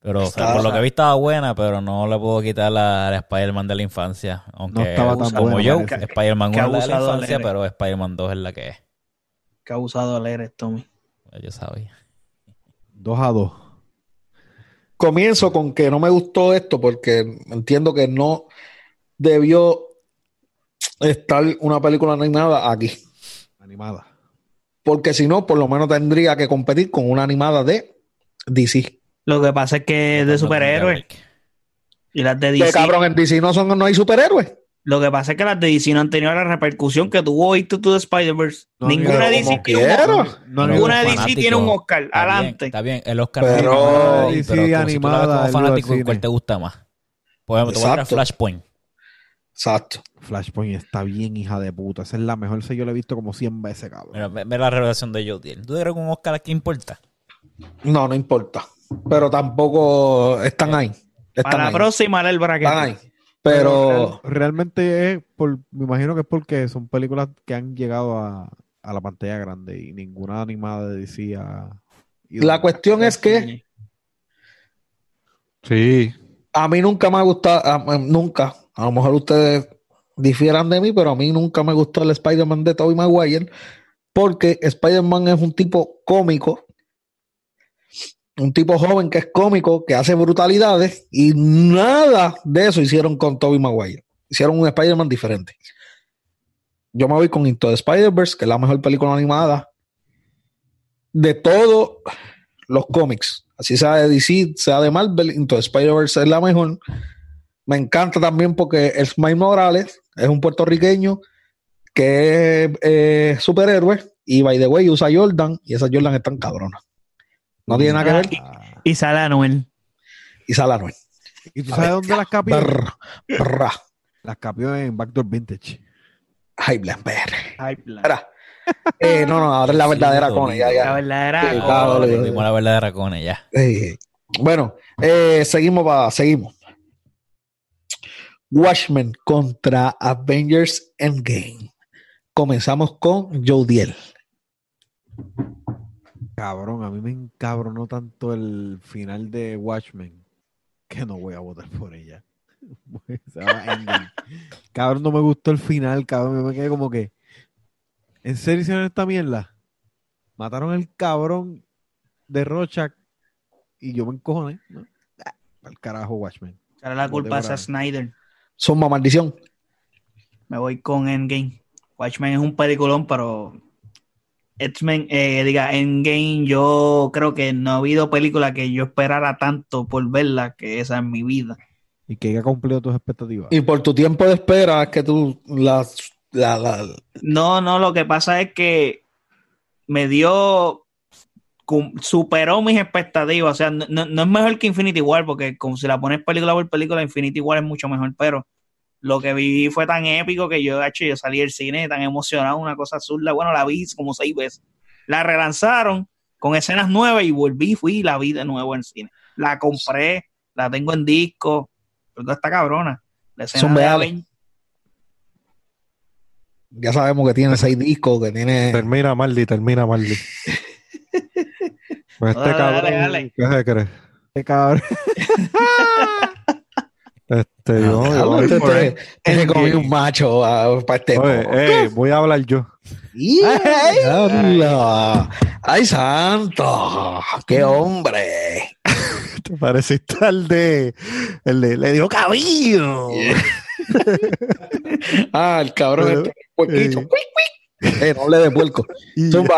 Pero o sea, Está- por lo que vi estaba buena, pero no le puedo quitar la, la Spider-Man de la infancia. Aunque No estaba tan como buena, yo. Spider-Man Qué 1 es la de la infancia, pero Spider-Man 2 es la que es. Qué abusado leer Tommy. Yo sabía. Dos a dos. Comienzo con que no me gustó esto porque entiendo que no debió estar una película animada aquí. Animada. Porque si no, por lo menos tendría que competir con una animada de DC. Lo que pasa es que es de superhéroes y las de DC. cabrón, en DC no, son, no hay superhéroes. Lo que pasa es que las de DC no han tenido la repercusión que tuvo Into the Spider-Verse. No, Ninguna DC tiene un. No, Ninguna DC fanático, tiene un Oscar. Está bien, Adelante. está bien, el Oscar Pero- no es pero como si tú la ves animada, como ayuda fanático, al ¿cuál te gusta más? Por ejemplo, te voy a. Flashpoint. Exacto. Flashpoint está bien, hija de puta. Esa es la mejor. Esa yo la he visto como 100 veces, cabrón. Mira, ve, ve la revelación de Jodiel. ¿Tú crees que un Oscar aquí importa? No, no importa. Pero tampoco están ahí. Están Para la próxima, el bracket. Están ahí. Pero real- realmente es por, me imagino que es porque son películas que han llegado a, a la pantalla grande y ninguna animada de DC ha ido. la cuestión es que Sí. a mí nunca me ha gustado, a- a- nunca, a lo mejor ustedes difieran de mí, pero a mí nunca me gustó el Spider-Man de Tobey Maguire porque Spider-Man es un tipo cómico, un tipo joven que es cómico, que hace brutalidades y nada de eso hicieron con Tobey Maguire. Hicieron un Spider-Man diferente. Yo me voy con Into the Spider-Verse, que es la mejor película animada de todos los cómics. Así sea de DC, sea de Marvel, Into the Spider-Verse es la mejor. Me encanta también porque el Smile Morales es un puertorriqueño que es eh, superhéroe y by the way usa Jordan y esas Jordan están cabronas. No tiene nada que ver. Ah, Y sale Anuel. Y sale Anuel. ¿Y tú sabes dónde las capió? Brr, brr. Las capió en Backdoor Vintage. Ay, Blackberry. Ay. Eh, no, no, ahora es la verdadera Sí, con ella. dolido. La Ya. verdadera. Sí, oh, la verdadera con ella. Eh, bueno, eh, seguimos, pa- seguimos. Watchmen contra Avengers Endgame. Comenzamos con Joe Diel. Cabrón, a mí me encabronó tanto el final de Watchmen que no voy a votar por ella. Cabrón, no me gustó el final, cabrón. Yo me quedé como que. ¿En serio hicieron esta mierda? Mataron al cabrón de Rocha y yo me encojoné. ¿no? Al carajo, Watchmen. Echarle la culpa a Devorado. Zack Snyder. Suma maldición. Me voy con Endgame. Watchmen es un peliculón, pero X-Men, eh, diga, Endgame, yo creo que no ha habido película que yo esperara tanto por verla que esa en mi vida. Y que haya cumplido tus expectativas. Y por tu tiempo de espera es que tú las la, la- No, no, lo que pasa es que me dio, superó mis expectativas. O sea, no- no es mejor que Infinity War, porque como si la pones película por película, Infinity War es mucho mejor, pero lo que viví fue tan épico que yo, hecho, yo salí del cine tan emocionado, una cosa azul. Bueno, la vi como seis veces. La relanzaron con escenas nuevas y volví, fui y la vi de nuevo en cine. La compré, la tengo en disco, porque está cabrona. La escena Son de reales. Aven- ya sabemos que tiene seis discos, que tiene. Termina Marley, termina Marley. Pues este Dale, cabrón, dale, dale. ¿qué se cree? Qué cabrón. Este, voy este- por este- este comí un macho para este. Oye, coco. ey, voy a hablar yo. ¡Ya, diablo! ¡Ay, santo! ¡Qué hombre! Te pareciste al de. El de. Le dio cabello. Ah, el cabrón Pero, este puerquito. eh. Cuic, cuic. Eh, no le de puerco. Y Zumba,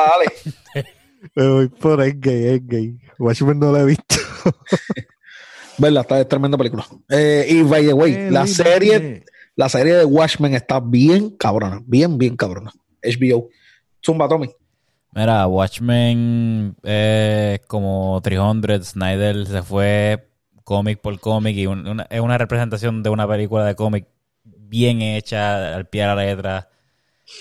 dale. me voy por Endgame, Endgame. Watchmen no lo he visto. Verla, está es tremenda película. Eh, y by the way, Eh, la serie, la serie de Watchmen está bien cabrona. Bien, bien cabrona. HBO. Zumba, Tommy. Mira, Watchmen es como 300. Snyder se fue cómic por cómic y un- una- es una representación de una película de cómic bien hecha, al pie de la letra.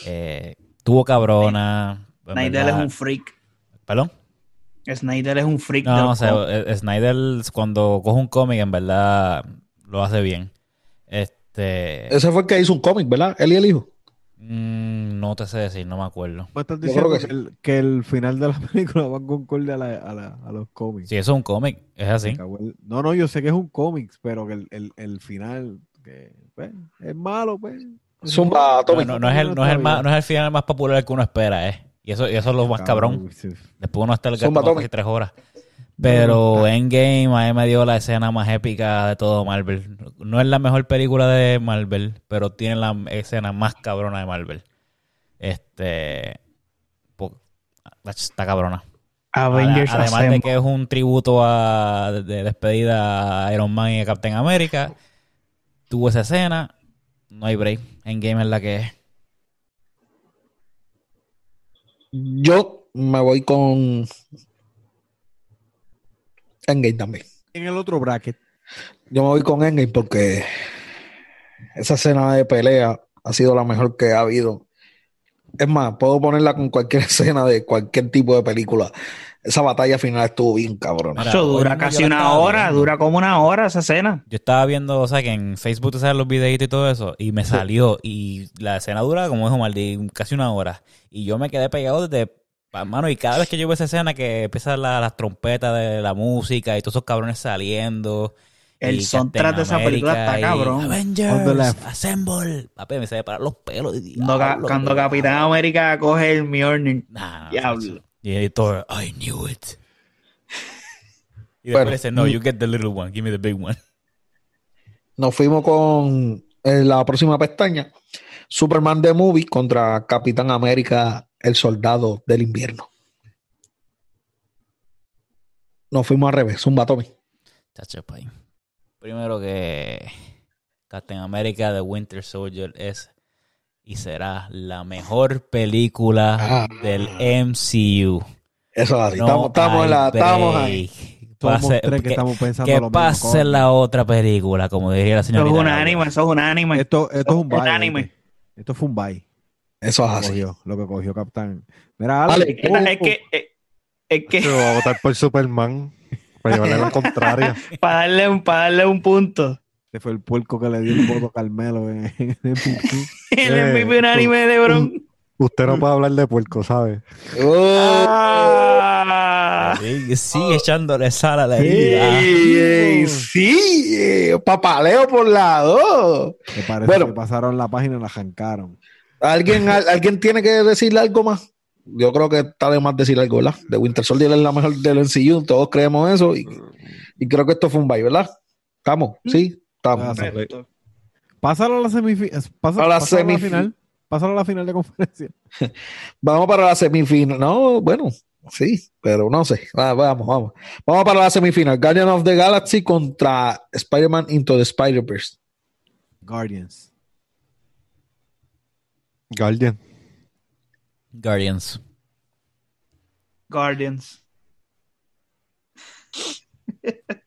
Eh, tuvo cabrona. Snyder verdad. es un freak. ¿Perdón? Snyder es un freak. No, o los sea, eh, Snyder cuando coge un cómic, en verdad lo hace bien. Este. Ese fue el que hizo un cómic, ¿verdad? Él y el hijo. mm, no te sé decir, no me acuerdo. ¿Me estás diciendo creo que, que sí. el, que el final de la película va concorde a, la, a, la- a los cómics? Si eso es un cómic, es así. No, no, yo sé que es un cómics, pero que el, el, el final que, pues, es malo, pues. Zumba, No, Tommy. no, no es el, no, es el más, no es el final más popular que uno espera, eh. Y eso, y eso es lo más cabrón. Después uno está el gato casi tres horas. Pero Endgame a mí me dio la escena más épica de todo Marvel. No es la mejor película de Marvel, pero tiene la escena más cabrona de Marvel. Este. Está cabrona. Avengers Además de que es un tributo a, de despedida a Iron Man y a Captain America, tuvo esa escena, no hay break. Endgame es la que es. Yo me voy con Endgame también. En el otro bracket, Yo me voy con Endgame porque esa escena de pelea ha sido la mejor que ha habido. Es más, puedo ponerla con cualquier escena de cualquier tipo de película. Esa batalla final estuvo bien. Mira, Eso dura casi una hora, viendo. dura como una hora esa escena. Yo estaba viendo, o sea, que en Facebook te salen los videitos y todo eso, y me salió, y la escena dura, como dijo Maldi, casi una hora. Y yo me quedé pegado desde, mano, y cada vez que yo veo esa escena que empiezan la- las trompetas de la música y todos esos cabrones saliendo. El soundtrack de esa película está cabrón. Avengers. Assemble. Papi, me sale para los pelos. Cuando, Capitán cabrón. América coge el Mjolnir. Nah, no, Diablo. Y Thor, I knew it. Y después Bueno. dice, no, you get the little one, give me the big one. Nos fuimos con eh, la próxima pestaña. Superman The Movie contra Capitán América, el soldado del invierno. Nos fuimos al revés, un Tommy. Chacho, pay. Primero que Captain America The Winter Soldier es y será la mejor película Ah. del MCU. Eso es así. No estamos, estamos en la, estamos ahí. Pase- que que, estamos pensando que lo mismo. pase coño. la otra película, como diría la Eso es un anime, eso es un anime. Esto, esto es un bye. anime. ¿oíste? Esto fue un bye. Eso es así. cogió, lo que cogió Capitán. Mira, Ale, Ale, Es que, es que, es- es que Yo voy a votar por Superman para llevarle la contraria. para darle, un, para darle un punto. Este fue el puerco que le dio el voto a Carmelo en, en el MVP. El Eh, MVP un anime de Lebron. Usted no puede hablar de puerco, ¿sabe? Oh, Ah. Sigue echándole sal a la herida. sí, papaleo por la dos. Me parece Bueno. que pasaron la página y la jancaron. ¿Alguien, al- ¿Alguien tiene que decirle algo más? Yo creo que está de más decir algo, ¿verdad? De Winter Soldier es la mejor del MCU, todos creemos eso y, y creo que esto fue un bye, ¿verdad? ¿Estamos? ¿Sí? Estamos. Pásalo a la semifinal. Pásalo, A la pásalo a la semif- final. Pásalo a la final de conferencia. Vamos para la semifinal. No, bueno, sí, pero no sé. Ah, vamos, vamos. Vamos para la semifinal. Guardian of the Galaxy contra Spider-Man Into the Spider-Verse. Guardians. Guardian. Guardians. Guardians.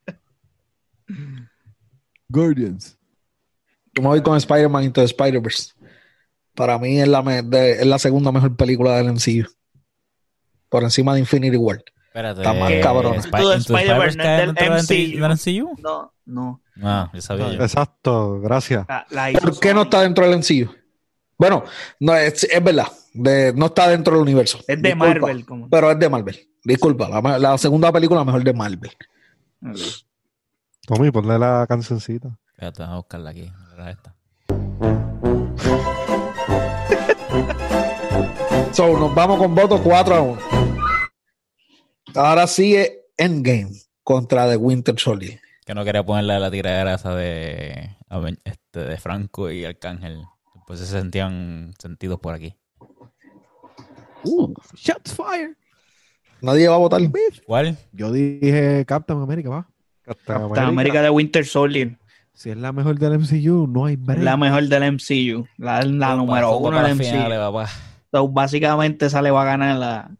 Guardians. Yo me voy con Spider-Man Into the Spider-Verse. Para mí es la, me- de- es la segunda mejor película del MCU. Por encima de Infinity War. Espérate. Está más eh, cabrón. Spider-Verse no es del MCU? No, no. Ah, yo sabía yo. Exacto, gracias. La, la hizo ¿Por qué no está dentro del MCU? Bueno, no, es, es verdad. De- no está dentro del universo. Es de Disculpa, Marvel. Como. Pero es de Marvel. Disculpa, la, segunda película mejor de Marvel. Tommy, ponle la cancioncita. Espérate, vamos a buscarla aquí. Era esta. So, nos vamos con voto 4 a 1. Ahora sigue Endgame contra The Winter Soldier. Que no quería ponerle la tiradera esa de, este, de Franco y Arcángel. Pues se sentían sentidos por aquí. Uh, Shots fire. nadie va a votar. ¿Cuál? Yo dije Captain America, va. Captain Captain América de Winter Soldier. Si es la mejor del MCU, no hay break. La mejor del MCU. La, la número uno del finales, MCU. papá. So, básicamente esa le va a ganar la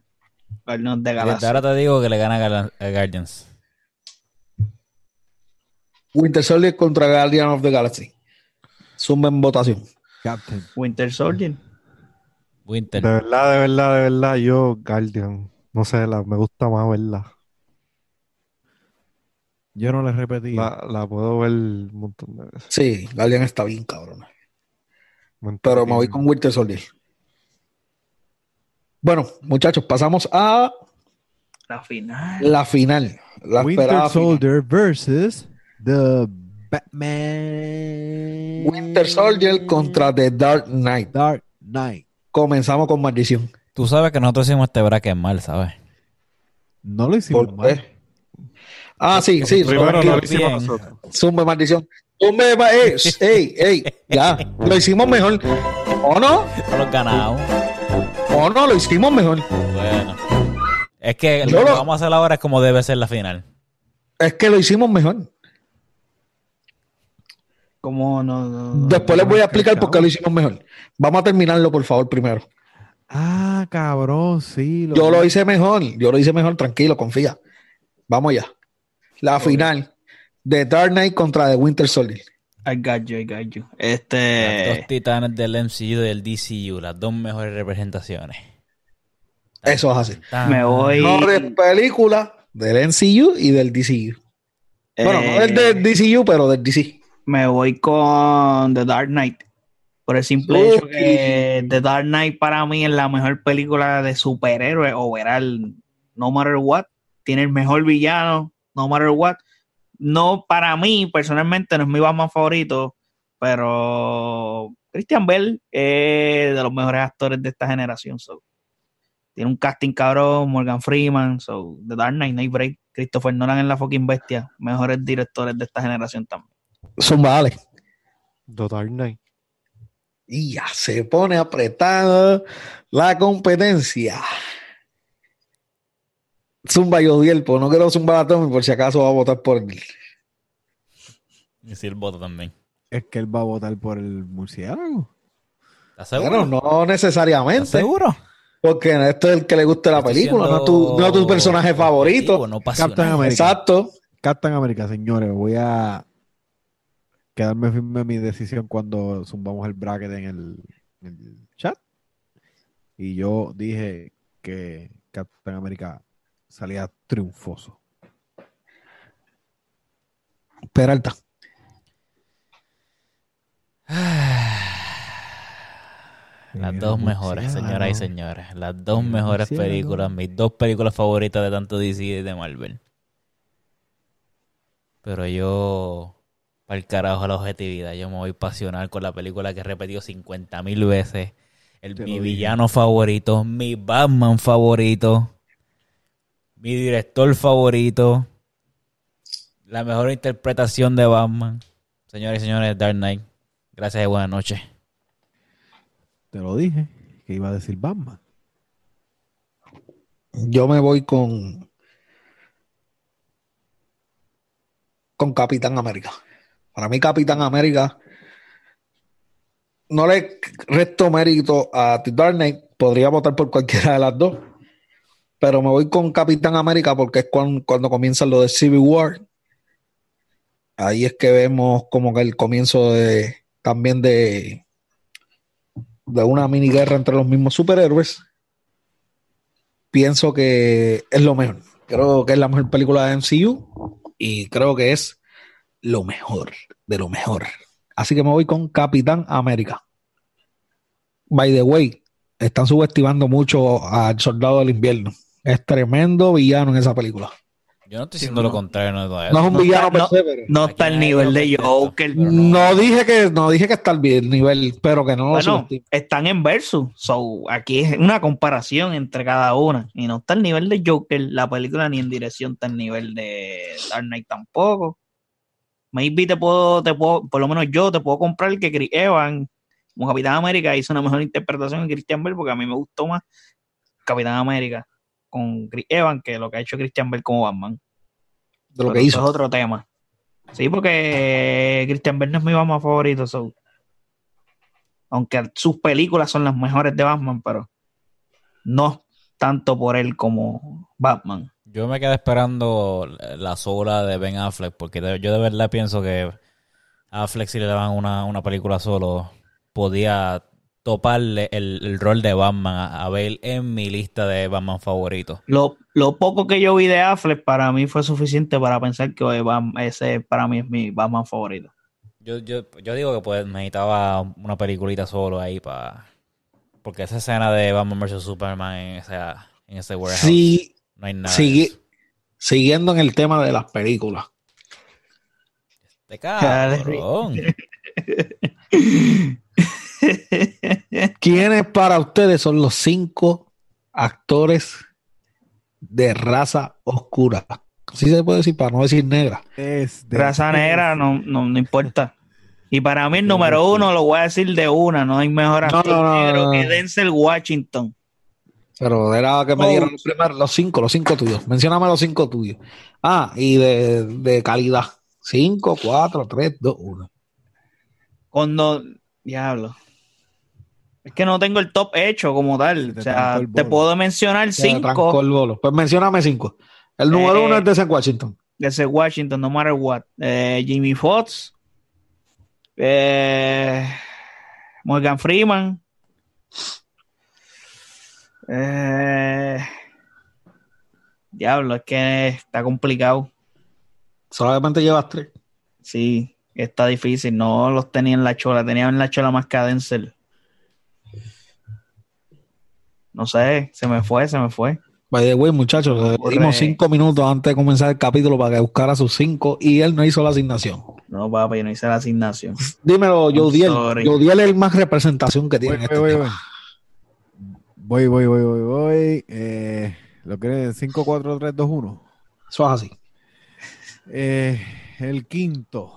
Guardians de Galaxy. ahora te digo que le gana a Guardians. Winter Soldier contra Guardian of the Galaxy. Suma en votación. Captain. Winter Soldier. Winter. De verdad, de verdad, de verdad, yo Guardian. No sé, la, me gusta más verla. Yo no la he repetido. La, la puedo ver un montón de veces. Sí, Guardian está bien, cabrón. Me Pero me voy con Winter Soldier. Bueno, muchachos, pasamos a La final. la final. La Winter final. Soldier versus The Batman. Winter Soldier contra The Dark Knight. Dark Knight. Comenzamos con maldición. Tú sabes que nosotros hicimos este bracket mal, ¿sabes? No lo hicimos ¿Por mal. qué? Ah, sí, sí. Primero no lo hicimos nosotros. Zumbe maldición. Zumbe, ma- ey, ey, ey, ya. Lo hicimos mejor. ¿O no? No los ganamos. ¿O no? Lo hicimos mejor. Bueno. Es que Yo lo que lo- vamos a hacer ahora es como debe ser la final. Es que lo hicimos mejor. Como no, no, no. Después les voy a explicar por qué lo hicimos mejor. Vamos a terminarlo, por favor, primero. Ah, cabrón, sí. Yo lo hice mejor. Yo lo hice mejor, tranquilo, confía. Vamos ya. La final de Dark Knight contra The Winter Soldier. I got you, I got you. Las Este. dos titanes del MCU y del DCU, las dos mejores representaciones. Eso es así. Tan- Me voy. Mejores películas del MCU y del DCU. Bueno, no eh, del del DCU, pero del DC. Me voy con The Dark Knight. Por el simple hecho que The Dark Knight para mí es la mejor película de superhéroes overall. No matter what. Tiene el mejor villano. No matter what. No, para mí, personalmente, no es mi Batman favorito. Pero Christian Bell es de los mejores actores de esta generación. so. Tiene un casting cabrón, Morgan Freeman. So, The Dark Knight, hay break. Christopher Nolan es la fucking bestia. Mejores directores de esta generación también. Zumba, dale. The Dark Knight. Y ya se pone apretada la competencia. Zumba yo pues no quiero zumbar a Tommy por si acaso va a votar por él. Y si el voto también. Es que él va a votar por el murciélago. ¿Estás seguro? Bueno, no ¿Estás necesariamente, seguro? porque esto es el que le guste la película, no tu, no tu personaje favorito. No. Captain America. Exacto. Captain America, señores. Voy a quedarme firme en mi decisión cuando zumbamos el bracket en el, en el chat. Y yo dije que Captain America salía triunfoso. Peralta. Las dos mejores, señoras y señores. Las dos mejores películas, mis dos películas favoritas de tanto DC y de Marvel. Pero yo, para el carajo la objetividad, yo me voy pasional con la película que he repetido 50 mil veces. El, mi villano favorito, mi Batman favorito, mi director favorito, la mejor interpretación de Batman. Señores y señores, Dark Knight. Gracias y buenas noches. Te lo dije, que iba a decir Batman. Yo me voy con con Capitán América. Para mí Capitán América no le resto mérito a The Dark Knight, podría votar por cualquiera de las dos, pero me voy con Capitán América porque es cuando, cuando comienza lo de Civil War. Ahí es que vemos como que el comienzo de también de de una mini guerra entre los mismos superhéroes pienso que es lo mejor. Creo que es la mejor película de MCU y creo que es lo mejor de lo mejor. Así que me voy con Capitán América. By the way, están subestimando mucho al Soldado del Invierno. Es tremendo villano en esa película. Yo no estoy Sí, diciendo no. lo contrario no de todo No es un No villano está- per se, pero- No está al nivel de Joker. no dije que no dije que está al bien nivel, pero que no lo Bueno, están en versus. So, aquí es una comparación entre cada una. Y no está al nivel de Joker, la película, ni en dirección está al nivel de Dark Knight tampoco. Maybe te puedo, te puedo, por lo menos yo te puedo comprar que Chris Evans, como Capitán América, hizo una mejor interpretación que Christian Bell, porque a mí me gustó más Capitán América con Chris Evans que lo que ha hecho Christian Bell como Batman. De lo Pero que hizo. es otro tema. Sí, porque Christian Bale no es mi Batman favorito. so. Aunque sus películas son las mejores de Batman, pero no tanto por él como Batman. Yo me quedé esperando la sola de Ben Affleck, porque yo de verdad pienso que Affleck si le daban una, una película solo, podía toparle el, el rol de Batman a, a Bale en mi lista de Batman favoritos. Lo, lo poco que yo vi de Affleck para mí fue suficiente para pensar que Batman- ese para mí es mi Batman favorito. Yo, yo, yo digo que pues necesitaba una peliculita solo ahí para... Porque esa escena de Batman vs. Superman en, esa, en ese warehouse, Sí, no hay nada. siguiendo en el tema de las películas. Te cabrón. ¿Quiénes para ustedes son los cinco actores de raza oscura? Así se puede decir para no decir negra. Es de- Raza negra no, no, no importa. Y para mí el número uno lo voy a decir de una, no hay mejor actor no, no, negro no, que no. Denzel Washington. Pero era que me Oh. dieran los primeros, los cinco, los cinco tuyos. Mencióname los cinco tuyos. Ah, y de, de calidad. Cinco, cuatro, tres, dos, uno. Cuando, diablo. Es que no tengo el top hecho como tal. Te O sea, te puedo mencionar trancó cinco el bolo. Pues mencióname cinco. El número Eh, uno es de San Washington. de ese Washington, no matter what. Eh, Jimmy Fox, eh, Morgan Freeman, eh, diablo, es que está complicado. Solamente llevas tres. Sí, está difícil. No los tenía en la chola, tenía en la chola más que a Denzel. No sé, se me fue, se me fue. By the way, muchachos, le dimos cinco minutos antes de comenzar el capítulo para que buscara sus cinco y él no hizo la asignación. No, papi, yo no hice la asignación. Dímelo, Jodiel. Jodiel es el más representación que tiene Voy, en este voy, voy, tema. voy. Voy, voy, voy, voy, voy. Eh, ¿Lo quieres 5, 4, 3, 2, 1? Eso es así. Eh, el quinto.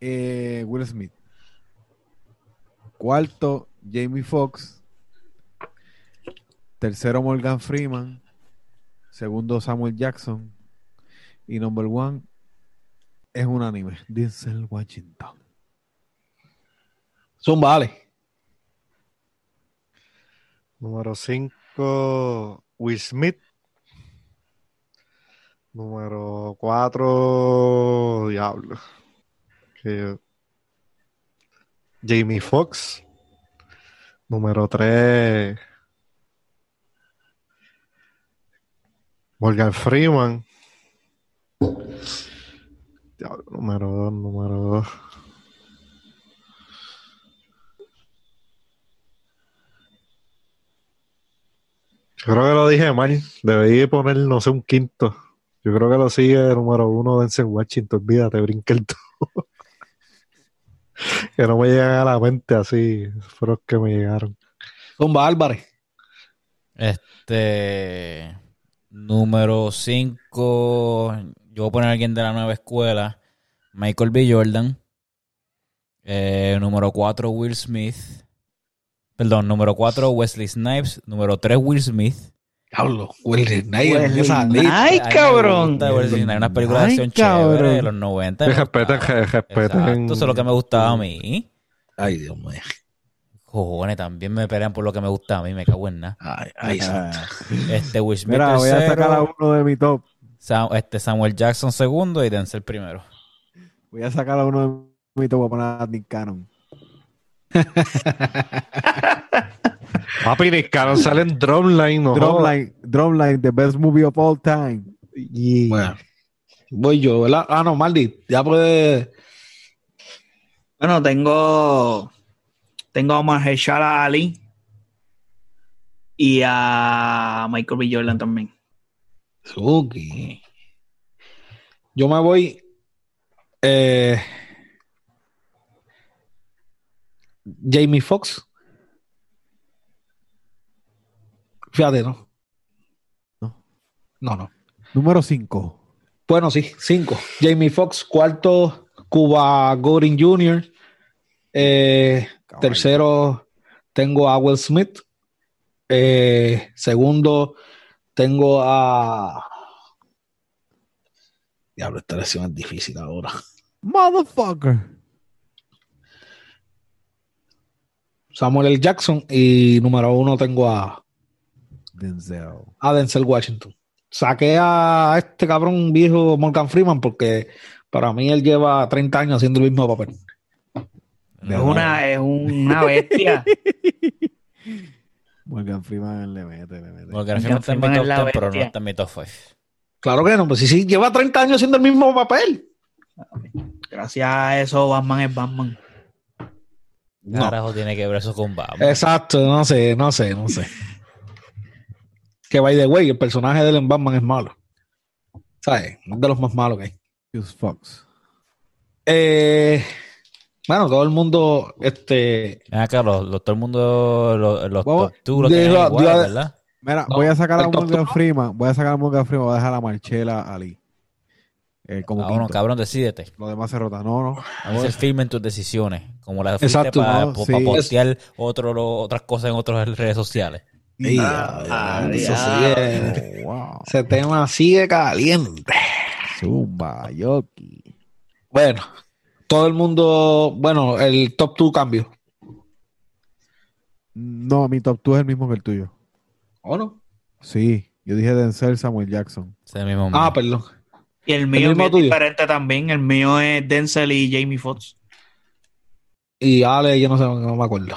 eh, Will Smith. Cuarto, Jamie Foxx. Tercero, Morgan Freeman. Segundo, Samuel Jackson. Y number one es un anime. Denzel Washington. Son vale. Número 5, Will Smith. Número 4, Diablo. Que- Jamie Foxx. Número 3, Morgan Freeman. Diablo, número 2, número 2. Yo creo que lo dije mal. Debí poner, no sé, un quinto. Yo creo que lo sigue el número uno Denzel Washington. Olvídate, brinque el todo. que no me llegan a la mente así. Fueron los que me llegaron. Son Álvarez. Este. Número 5. Yo voy a poner a alguien de la nueva escuela. Michael B. Jordan. Eh, número 4, Will Smith. Perdón, número 4, Wesley Snipes. Número 3, Will Smith. Diablo. Wesley Snipes. Ay, cabrón. Wesley Snipes, Una película de acción chévere de los 90. me Respeten, respeten. Eso es lo que me gustaba a mí. Ay, Dios mío. Cojones, también me pelean por lo que me gusta a mí. Me cago en nada. Ay, ay, Este, Smith Mira, voy a sacar a uno de mi top. Sam- este, Samuel Jackson segundo y Denzel primero. Voy a sacar a uno de mi top. Voy a poner a Nick Cannon. Papi, Nick Cannon sale en Drumline. No. Drumline, Drumline, the best movie of all time. Bueno, voy yo, ¿verdad? Ah, no, Maldi, ya puede. Bueno, tengo. Tengo a Mahershala Ali y a Michael B. Jordan también. Suki. Yo me voy. eh, Jamie Foxx. Fíjate, ¿no? No. No, no. Número 5. Bueno, sí, cinco. Jamie Foxx, cuarto, Cuba Gooding Jr. Eh, tercero, tengo a Will Smith. Eh, segundo, tengo a. Diablo, esta lección es difícil ahora. Motherfucker. Samuel L. Jackson. Y número uno tengo a, Denzel. a Denzel Washington. Saqué a este cabrón viejo Morgan Freeman porque para mí él lleva 30 años haciendo el mismo papel. De Es una, es una bestia. Morgan Freeman le mete, le mete. Ya final está en mi Freeman top es la 10, pero no está en mi top 5. Claro que no, pues sí, sí, lleva 30 años haciendo el mismo papel. Gracias a eso, Batman es Batman. No. Carajo, tiene que ver eso con Batman. Exacto, no sé, no sé, no sé. Que by the way, el personaje de él en Batman es malo. ¿Sabes? Es de los más malos que hay. Fox. Eh, bueno, todo el mundo, este, acá, los, los- todo el mundo, los, los two lo de- de- igual, ¿verdad? Mira, No, voy a sacar a Morgan. Freeman. Voy a sacar a Morgan Freeman. Voy a dejar a Marchela Ali. Eh, como Cabrón, quinto. cabrón, decídete. Lo demás se rota. No, no. A veces firmen tus decisiones. Como la fuiste Exacto, para no, sí. postear otro, lo- otras cosas en otras redes sociales. Ey, Ah, eso sigue- wow. ese tema sigue caliente. Zumba, Yoki. Bueno, todo el mundo, bueno, el top 2 cambio. No, mi top 2 es el mismo que el tuyo. ¿O no? Sí, yo dije Denzel Samuel Jackson. Ese mismo Ah, perdón. Y el mío es tuyo. diferente también. El mío es Denzel y Jamie Foxx. Y Ale, yo no sé, no me acuerdo.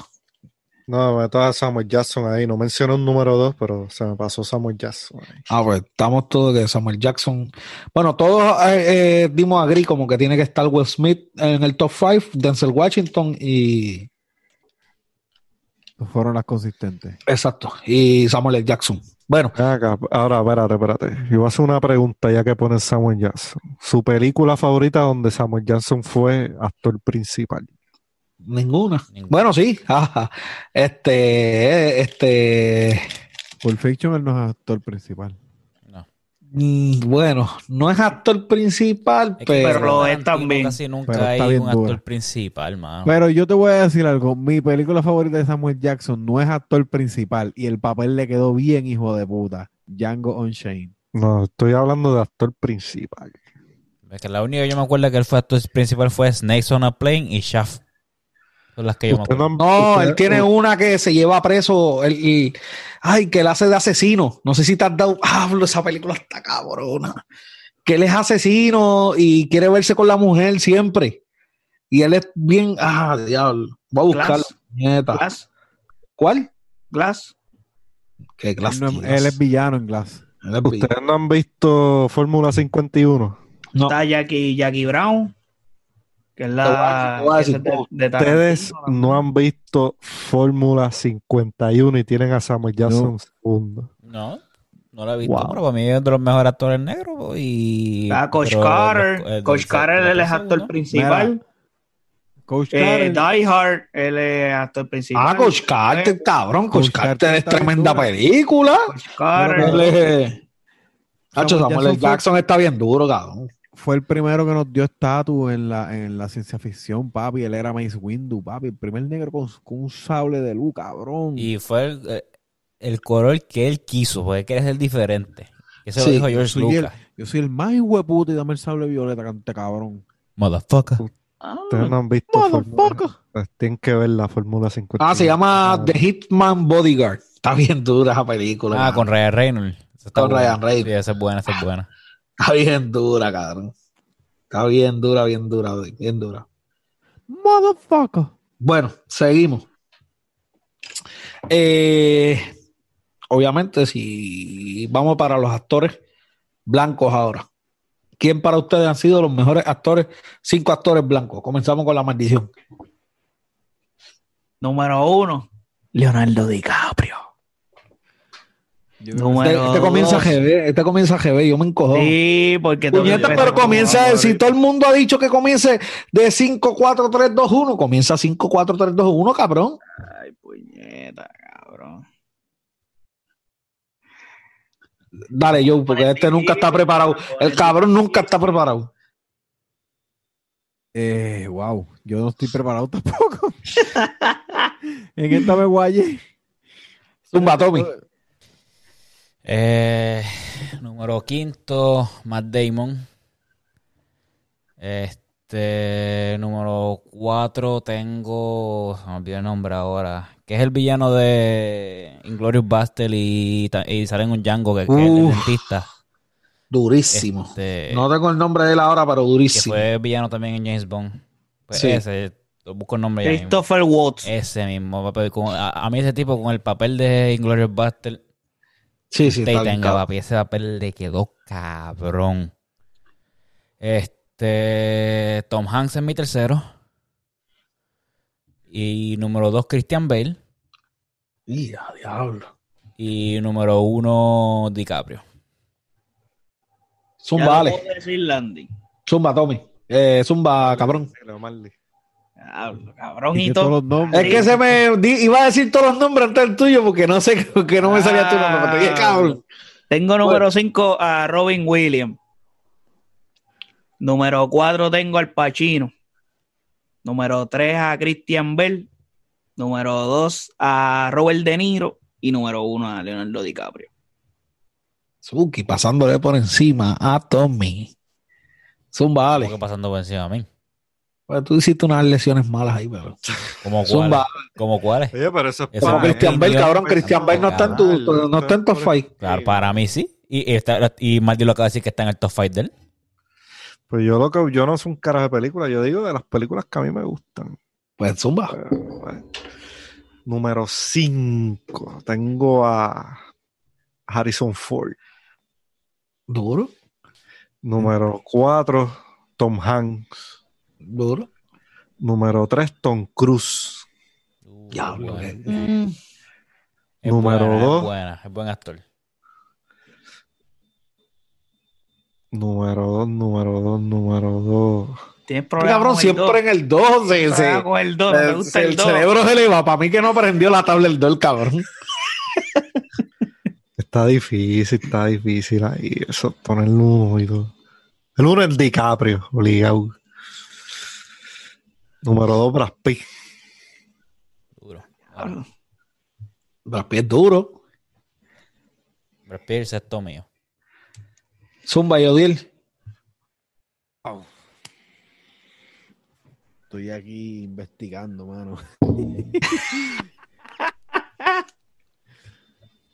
No, meto a Samuel Jackson ahí. No menciono un número 2, pero se me pasó Samuel Jackson. ahí. Ah, pues estamos todos de Samuel Jackson. Bueno, todos eh, eh, dimos a gris como que tiene que estar Will Smith en el top 5, Denzel Washington y. Fueron las consistentes. Exacto, y Samuel L. Jackson. Bueno, acá, ahora, espérate, espérate. Yo voy a hacer una pregunta ya que ponen Samuel Jackson. Su película favorita donde Samuel Jackson fue actor principal. Ninguna. Ninguna. Bueno, sí. ajá. Este, este. Pulp Fiction él no es actor principal. No. mm, Bueno, no es actor principal, Es que pero. Pero lo es también. Casi nunca Pero está hay bien un actor dura. principal, mano. Pero yo te voy a decir algo. Mi película favorita de Samuel Jackson no es actor principal y el papel le quedó bien, hijo de puta. Django Unchained. No, estoy hablando de actor principal. Es que la única que yo me acuerdo que él fue actor principal fue Snakes on a Plane y Shaft. Son las que yo me Usted acuerdo. no él tiene una que se lleva preso. El, el- ay, que él hace de asesino. No sé si te has dado. Ah, esa película está cabrona. Que él es asesino y quiere verse con la mujer siempre. Y él es bien. Ah, diablo. Voy a buscar Glass. nieta. Glass. ¿Cuál? Glass. Que Glass. Él, no es- Glass. él es villano en Glass. Él es ¿Ustedes no han visto Fórmula 51? No. Está Jackie, Jackie Brown. Que es la. Te voy a que decir, es de- de Ustedes no han visto Fórmula 51 y tienen a Samuel Jackson segundo. No, no la he visto, Wow. pero para mí es de los mejores actores negros. Y, Está Coach pero Carter. los- el- Coach Carter él es el actor principal. Coach Eh, Carter. Die Hard, él es actor principal. Ah, Coach Carter, cabrón. Coach Coach Carter Carter es tremenda dura. película. Coach Carter. Es- Hacho, Samuel. Jackson Jackson está bien duro, cabrón. Fue el primero que nos dio estatus en la, en la ciencia ficción, papi. Él era Mace Windu, papi. El primer negro con, con un sable de luz, cabrón. Y fue el, eh, el color que él quiso, porque quiere ser diferente. Eso Sí, lo dijo yo, George el, Lucas. yo soy el más hueputo y dame el sable violeta, cante cabrón. Motherfucker. Ustedes no han visto. Motherfucker. Pues tienen que ver la Fórmula 51. Ah, se llama The Hitman Bodyguard. Está bien dura esa película. Ah, con Ryan Reynolds. Está Con buena. Ryan Reynolds. Sí, esa es buena, esa es buena. Está bien dura, cabrón. Está bien dura, bien dura, bien dura. Motherfucker. Bueno, seguimos. Eh, obviamente, si vamos para los actores blancos ahora. ¿Quién para ustedes han sido los mejores actores? Cinco actores blancos. Comenzamos con la maldición. Número uno, Leonardo DiCaprio. Yo Número Este, este comienza. GB, este comienza GB, yo me encojo. Sí, porque Puñeta, pero comienza, si todo el mundo ha dicho que comience de 5, 4, 3, 2, 1, comienza 5, 4, 3, 2, 1, cabrón. Ay, puñeta, cabrón. Dale, Joe, porque este nunca está preparado. El cabrón nunca está preparado. Eh, wow, yo no estoy preparado tampoco. en esta me guayé. Zumba, Tommy. Eh, número quinto, Matt Damon. Este, número cuatro tengo, se me olvidó el nombre ahora, que es el villano de Inglorious Bastel y, y sale en un Django que, que es el dentista. Durísimo. Este, No tengo el nombre de él ahora, pero que durísimo. fue villano también en James Bond. Pues Sí. ese, busco el nombre. Christopher Watts. Ese mismo, a, a mí ese tipo con el papel de Inglourious Bastard, Sí, sí, Usted está bien, papi, ese papel le quedó cabrón. Este, Tom Hanks es mi tercero. Y número dos, Christian Bale. Y a diablo. Y número uno, DiCaprio. Ya Zumba, Ale. Zumba, Tommy. Eh, zumba, cabrón. Y nombres. Es que se me di- iba a decir todos los nombres antes del tuyo porque no sé que no me salía tu nombre. pero te dije, cabrón. Tengo número 5 a Robin Williams. Número 4 tengo al Pacino. Número 3 a Christian Bell. Número 2 a Robert De Niro. Y número 1 a Leonardo DiCaprio. Suki pasándole por encima a Tommy. Zumba, ¿Cómo Ale. que pasando por encima a mí? Pues tú hiciste unas lesiones malas ahí, pero. ¿Cómo Zumba. cuáles? ¿Cómo cuáles? Oye, pero eso es Como Christian Bale, Bell, cabrón. Christian Bell no está en tu, no está en top five. Claro, para mí sí. Y, y, está, y Marty lo acaba de decir que está en el top fight de él. Pues yo lo que yo no soy un carajo de películas, yo digo de las películas que a mí me gustan. Pues Zumba. Pues, Número 5. Tengo a Harrison Ford. Duro, Número 4, Tom Hanks. Duro. Número 3, Tom Cruise. Diablo. Bueno. eh. Es Número buena, dos. Es buena, es buen actor. Número 2, número 2, número 2. Tienes Este problemas cabrón siempre dos. en el 2. Se, el 2. Te gusta el, el 2. cerebro se le va. Para mí que no aprendió la tabla del 2, el cabrón. Está difícil, está difícil ahí. Eso, poner el 1 y todo. El 1 es DiCaprio, obligado. Número 2, Brad Pitt. Duro. Brad Pitt es duro. Brad Pitt, el sexto mío. Zumba y Odiel. Estoy aquí investigando, mano.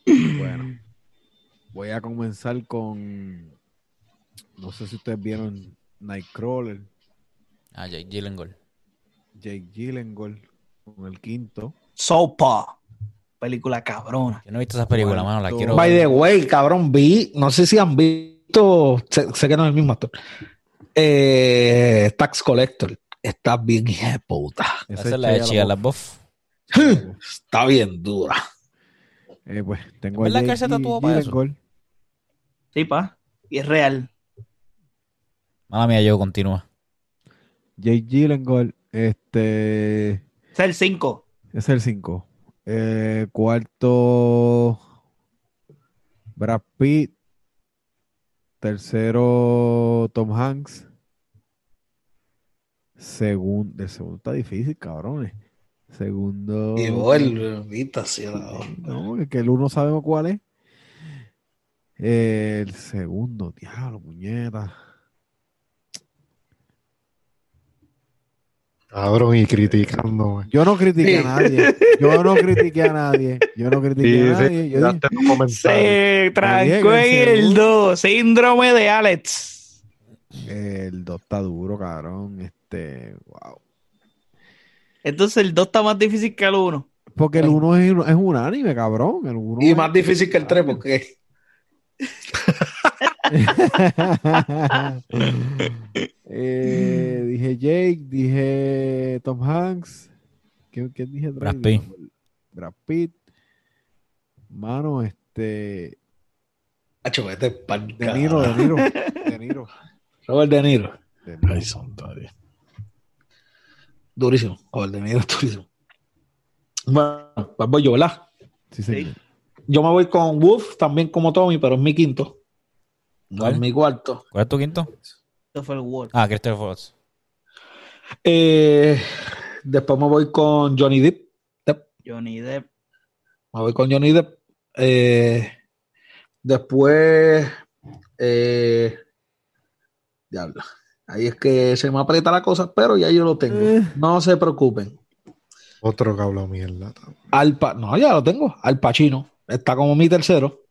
bueno, voy a comenzar con. No sé si ustedes vieron Nightcrawler, Ah, Jake Gyllenhaal. Jake Gyllenhaal con el quinto. Sopa. Película cabrona. Yo no he visto esa película, mano. La quiero By the way, cabrón, vi, no sé si han visto, sé, sé que no es el mismo actor. Eh, Tax Collector. Está bien hija de puta. Esa Esa es la de Chia. LaBeouf. Está bien dura. Eh, pues tengo ¿Es a verdad que se tatuó para eso? Gyllenhaal. Sí, pa. Y es real. Mala mía, yo continúa. Jake Gyllenhaal, este. Es el 5. Es el 5. Eh, cuarto, Brad Pitt. Tercero, Tom Hanks. Segundo, el segundo está difícil, cabrones. Segundo. Y vuelve, vista así a la onda. No, es que el uno sabemos cuál es. El segundo, diablo, puñeta. Cabrón, y criticando. Yo no critiqué Sí. a nadie. Yo no critiqué a nadie. Yo no critiqué a nadie. Yo dije- Se trancó en el el 2. Síndrome de Alex. El 2 está duro, cabrón. Este, wow. Entonces el 2 está más difícil que el 1. Porque el 1 es, es un anime, cabrón. El uno Y es- más difícil que el 3 porque Eh, dije Jake, dije Tom Hanks. ¿Qué, qué dije? Brad? Pitt. Brad Pitt. Mano, este. Pa'l De Niro, de. Niro. De Niro. Robert De Niro. De Niro. Ay, Dios. Durísimo. Robert De Niro es durísimo. Bueno, pues voy yo, ¿verdad? Sí, señor. Yo me voy con Wolf, también como Tommy, pero es mi quinto. No ¿Cuál? es mi cuarto. ¿Cuál es tu quinto? Christopher Ward. Ah, Christopher Fox. Eh, después me voy con Johnny Depp. Depp. Johnny Depp. Me voy con Johnny Depp. Eh, después. Eh, diablo. Ahí es que se me aprieta la cosa, pero ya yo lo tengo. Eh. No se preocupen. Otro que habla mierda. Al Pa- no, ya lo tengo. Al Pacino. Está como mi tercero.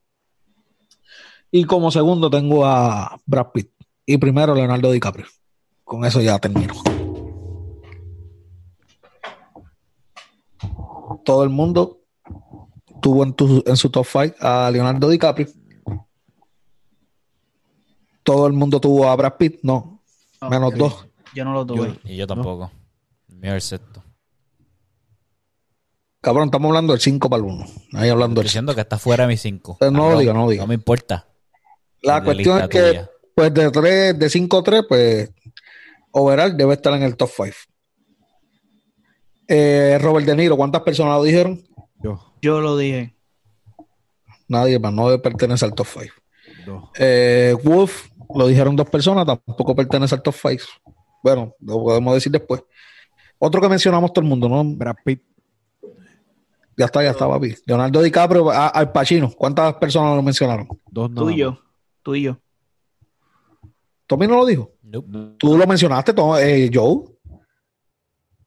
Y como segundo tengo a Brad Pitt. Y primero Leonardo DiCaprio. Con eso ya termino. todo el mundo tuvo en, tu- en su top 5 a Leonardo DiCaprio. Todo el mundo tuvo a Brad Pitt, no, No, menos yo- dos. Yo no lo tuve. Y yo tampoco. Mío el sexto. Cabrón, estamos hablando del 5 para el 1. Ahí hablando Estoy del diciendo que está fuera de mis cinco. Eh, no lo diga, no lo diga. No me importa. La cuestión es que, tuya. pues, de 3, de 5 3, pues, overall debe estar en el top 5. Eh, Robert De Niro, ¿cuántas personas lo dijeron? Yo, Yo lo dije. Nadie más, no pertenece al top 5. dos. Eh, Wolf, lo dijeron dos personas, tampoco pertenece al top 5. Bueno, lo podemos decir después. Otro que mencionamos todo el mundo, ¿no? Brad Pitt, Ya está, ya está, papi. Leonardo DiCaprio, a- Al Pacino, ¿cuántas personas lo mencionaron? dos Tú nada y yo. Tú y yo. Tommy no lo dijo. Nope. Tú lo mencionaste, Tom- eh, Joe.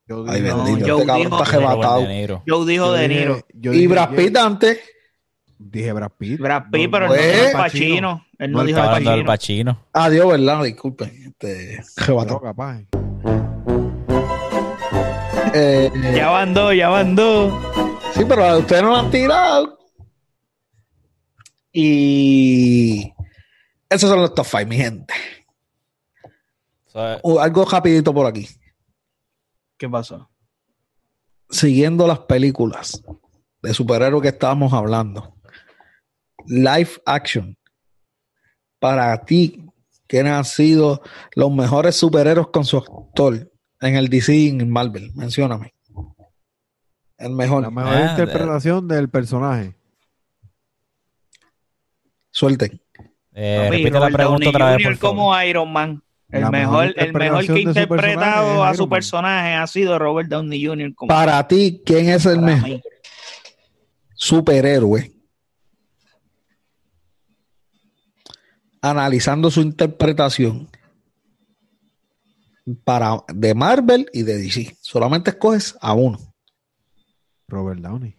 Yo Ay, dije- No, bendito, Joe este cabrón dijo- está arrebatado. Joe dijo yo De dije- Niro. Y Brad Pitt antes. Dije Brad Pitt. Brad Pitt, No, pero no, él no dijo Pacino. Él no No, dijo Pacino. Pachino. Adiós, ¿verdad? Disculpen. Este, arrebatado. Pero capaz. Eh, Ya van dos, ya van dos. sí, pero ustedes no lo han tirado. Y esos son los top 5, mi gente. So, Uh, algo rapidito por aquí. ¿Qué pasó? Siguiendo las películas de superhéroes que estábamos hablando. Live action. Para ti, ¿quiénes han sido los mejores superhéroes con su actor en el DC y en Marvel? Mencióname. El mejor. La mejor Ah, interpretación del personaje. Suelten. Eh, Papi, repite la Robert pregunta Downey otra vez, Jr. por favor. como Iron Man. El mejor, el mejor que ha interpretado a su personaje ha sido Robert Downey Jr. como Para ti, ¿quién es el mejor mí. superhéroe? Analizando su interpretación para de Marvel y de DC. Solamente escoges a uno. Robert Downey.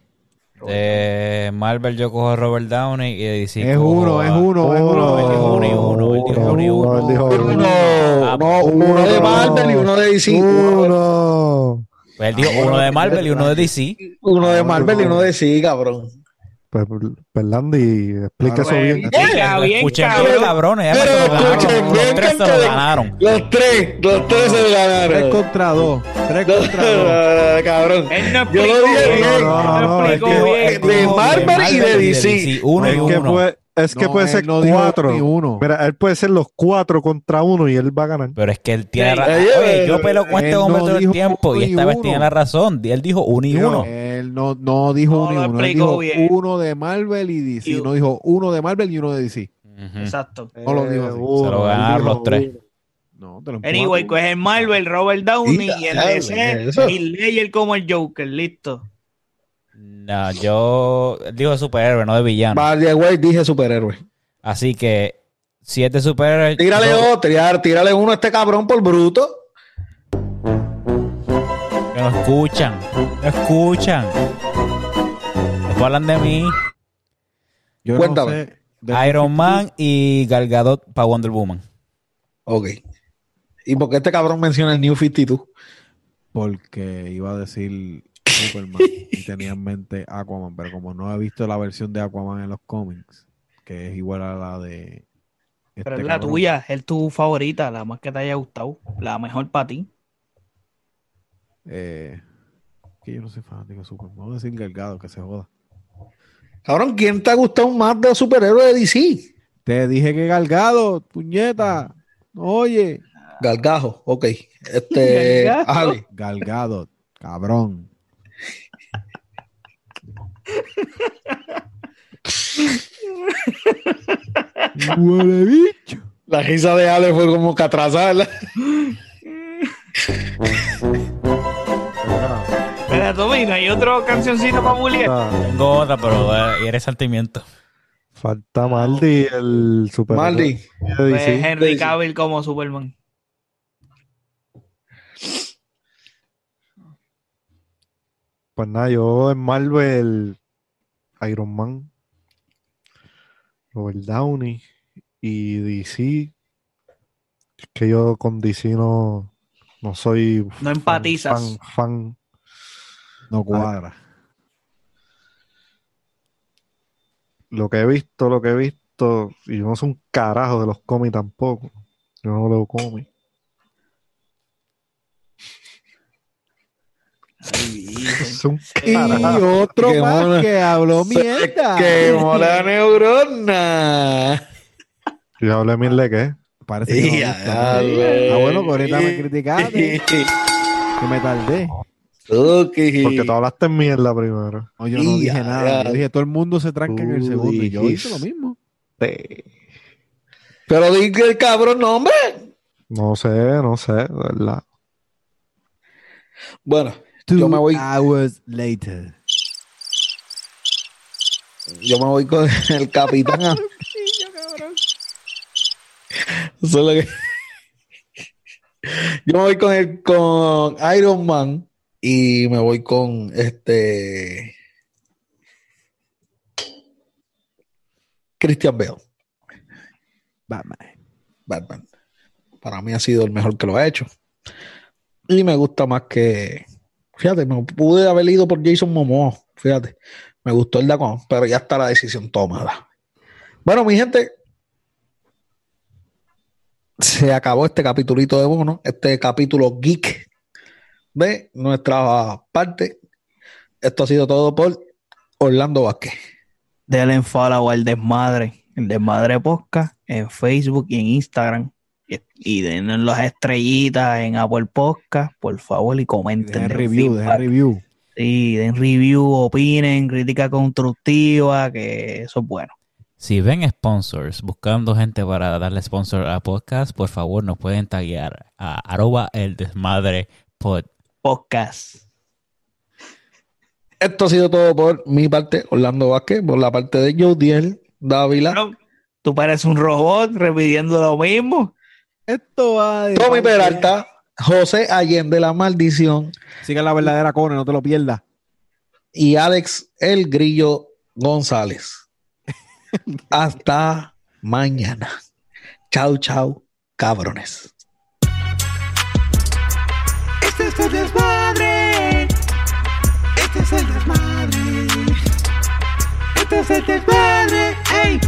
De Marvel yo cojo a Robert Downey y de DC es uno, es uno, es uno. Él dijo uno y uno, él dijo uno y uno. Él dijo Uno, uno. Ah, no, uno de Marvel y uno de DC. Uno. Pues él dijo uno de Marvel y uno de DC. Uno de Marvel y uno de DC, cabrón. Pues, pues Landy, explica eso Ahora, bien. pues, Explica bien, Escuchen cabrón. bien, cabrones. lo Los tres se lo ganaron. Los tres, los tres se Tres ganaron. contra dos. Tres contra dos. cabrón. Él no Yo lo dije bien. No, no, él no, explicó es que- bien. De Marvel y de DC. Uno y Es que, uno. puede, es que No, puede ser no cuatro. ni uno. Mira, él puede ser los cuatro contra uno y él va a ganar. Pero es que él tiene Sí. razón. Oye, yo peleo con este hombre todo el tiempo y y esta vez tiene la razón. Él dijo uno y uno. Él no, no dijo No uno y. Él dijo bien. uno de Marvel y DC. Y- No dijo uno de Marvel y uno de DC. Exacto. No lo dijo así. Se lo ganaron los tres. No, te lo Anyway, coge el Marvel, Robert Downey Mira, y el DC eso. y Ledger como el Joker, listo. No, yo de superhéroe, no de villano. Vale, güey, dije superhéroe. Así que si es de superhéroe. Tírale yo- otro, tírale uno a este cabrón por bruto. No escuchan. No escuchan. Después hablan de mí. Yo Cuéntame. no sé. de- Iron Man y Gal Gadot para Wonder Woman. Ok. ¿Y por qué este cabrón menciona el New 52? Porque iba a decir Superman y tenía en mente Aquaman, pero como no he visto la versión de Aquaman en los cómics, que es igual a la de. Pero este es la cabrón, tuya, es tu favorita, la más que te haya gustado, la mejor para ti. Eh, que yo no soy fanático de Superman. Vamos a decir Galgado, que se joda. Cabrón, ¿quién te ha gustado más de los superhéroes de DC? Te dije que Galgado, puñeta. Oye, Galgajo, ok. Este, Galgajo. Ale. Galgado, cabrón. Huele bicho. La risa de Ale fue como que atrasada. Espera, Tommy, ¿no hay otro cancioncito para Juliet? Ah, Tengo otra, pero eh, eres sentimiento. falta Maldi, el super. Maldi. Pues. Henry. Cavill como Superman. Pues nada, yo en Marvel, Iron Man, Robert Downey y DC. Es que yo con DC no, no soy. No fan, empatizas. Fan, No cuadra. Lo que he visto, lo que he visto. Y yo no soy un carajo de los cómics tampoco. Yo no leo cómics. Es un y otro que más que habló mierda. Que mola neurona. Yo hablé mil de qué. Parece que no gusta. güey. Ah, bueno, que ahorita me criticaste, que me tardé. Porque tú hablaste mierda primero. No, yo no dije nada. Yo dije, todo el mundo se tranca en el segundo. Y yo hice lo mismo. Pero di que el cabrón nombre. No sé, no sé, de verdad. Bueno, Two Yo me voy- hours later. yo me voy con el capitán. Am- Eso es lo que- Yo me voy con el con Iron Man y me voy con este Christian Bale, Batman. Batman. Para mí ha sido el mejor que lo ha hecho. Y me gusta más que fíjate, me pude haber ido por Jason Momoa, fíjate. Me gustó el Aquaman, pero ya está la decisión tomada. Bueno, mi gente, se acabó este capitulito de bono, este capítulo geek de nuestra parte. Esto ha sido todo por Orlando Vázquez. Denle en follow al desmadre, el desmadre podcast en Facebook y en Instagram. Y, y denle las estrellitas en Apple Podcast, por favor, y comenten. Den review, review. Sí, den review, opinen, crítica constructiva, que eso es bueno. Si ven sponsors buscando gente para darle sponsor a podcast, por favor nos pueden taguear a arroba el desmadre pod. Podcast. Esto ha sido todo por mi parte, Orlando Vázquez, por la parte de Jodiel Dávila. Pero, tú pareces un robot repitiendo lo mismo. Esto va de Tommy parte- Peralta, José Allende, La Maldición Sigue la verdadera cone, no te lo pierdas. y Alex El Grillo González. Hasta mañana. Chau, chau, cabrones. Este es el desmadre. Este es el desmadre. Este es el desmadre. ¡Ey!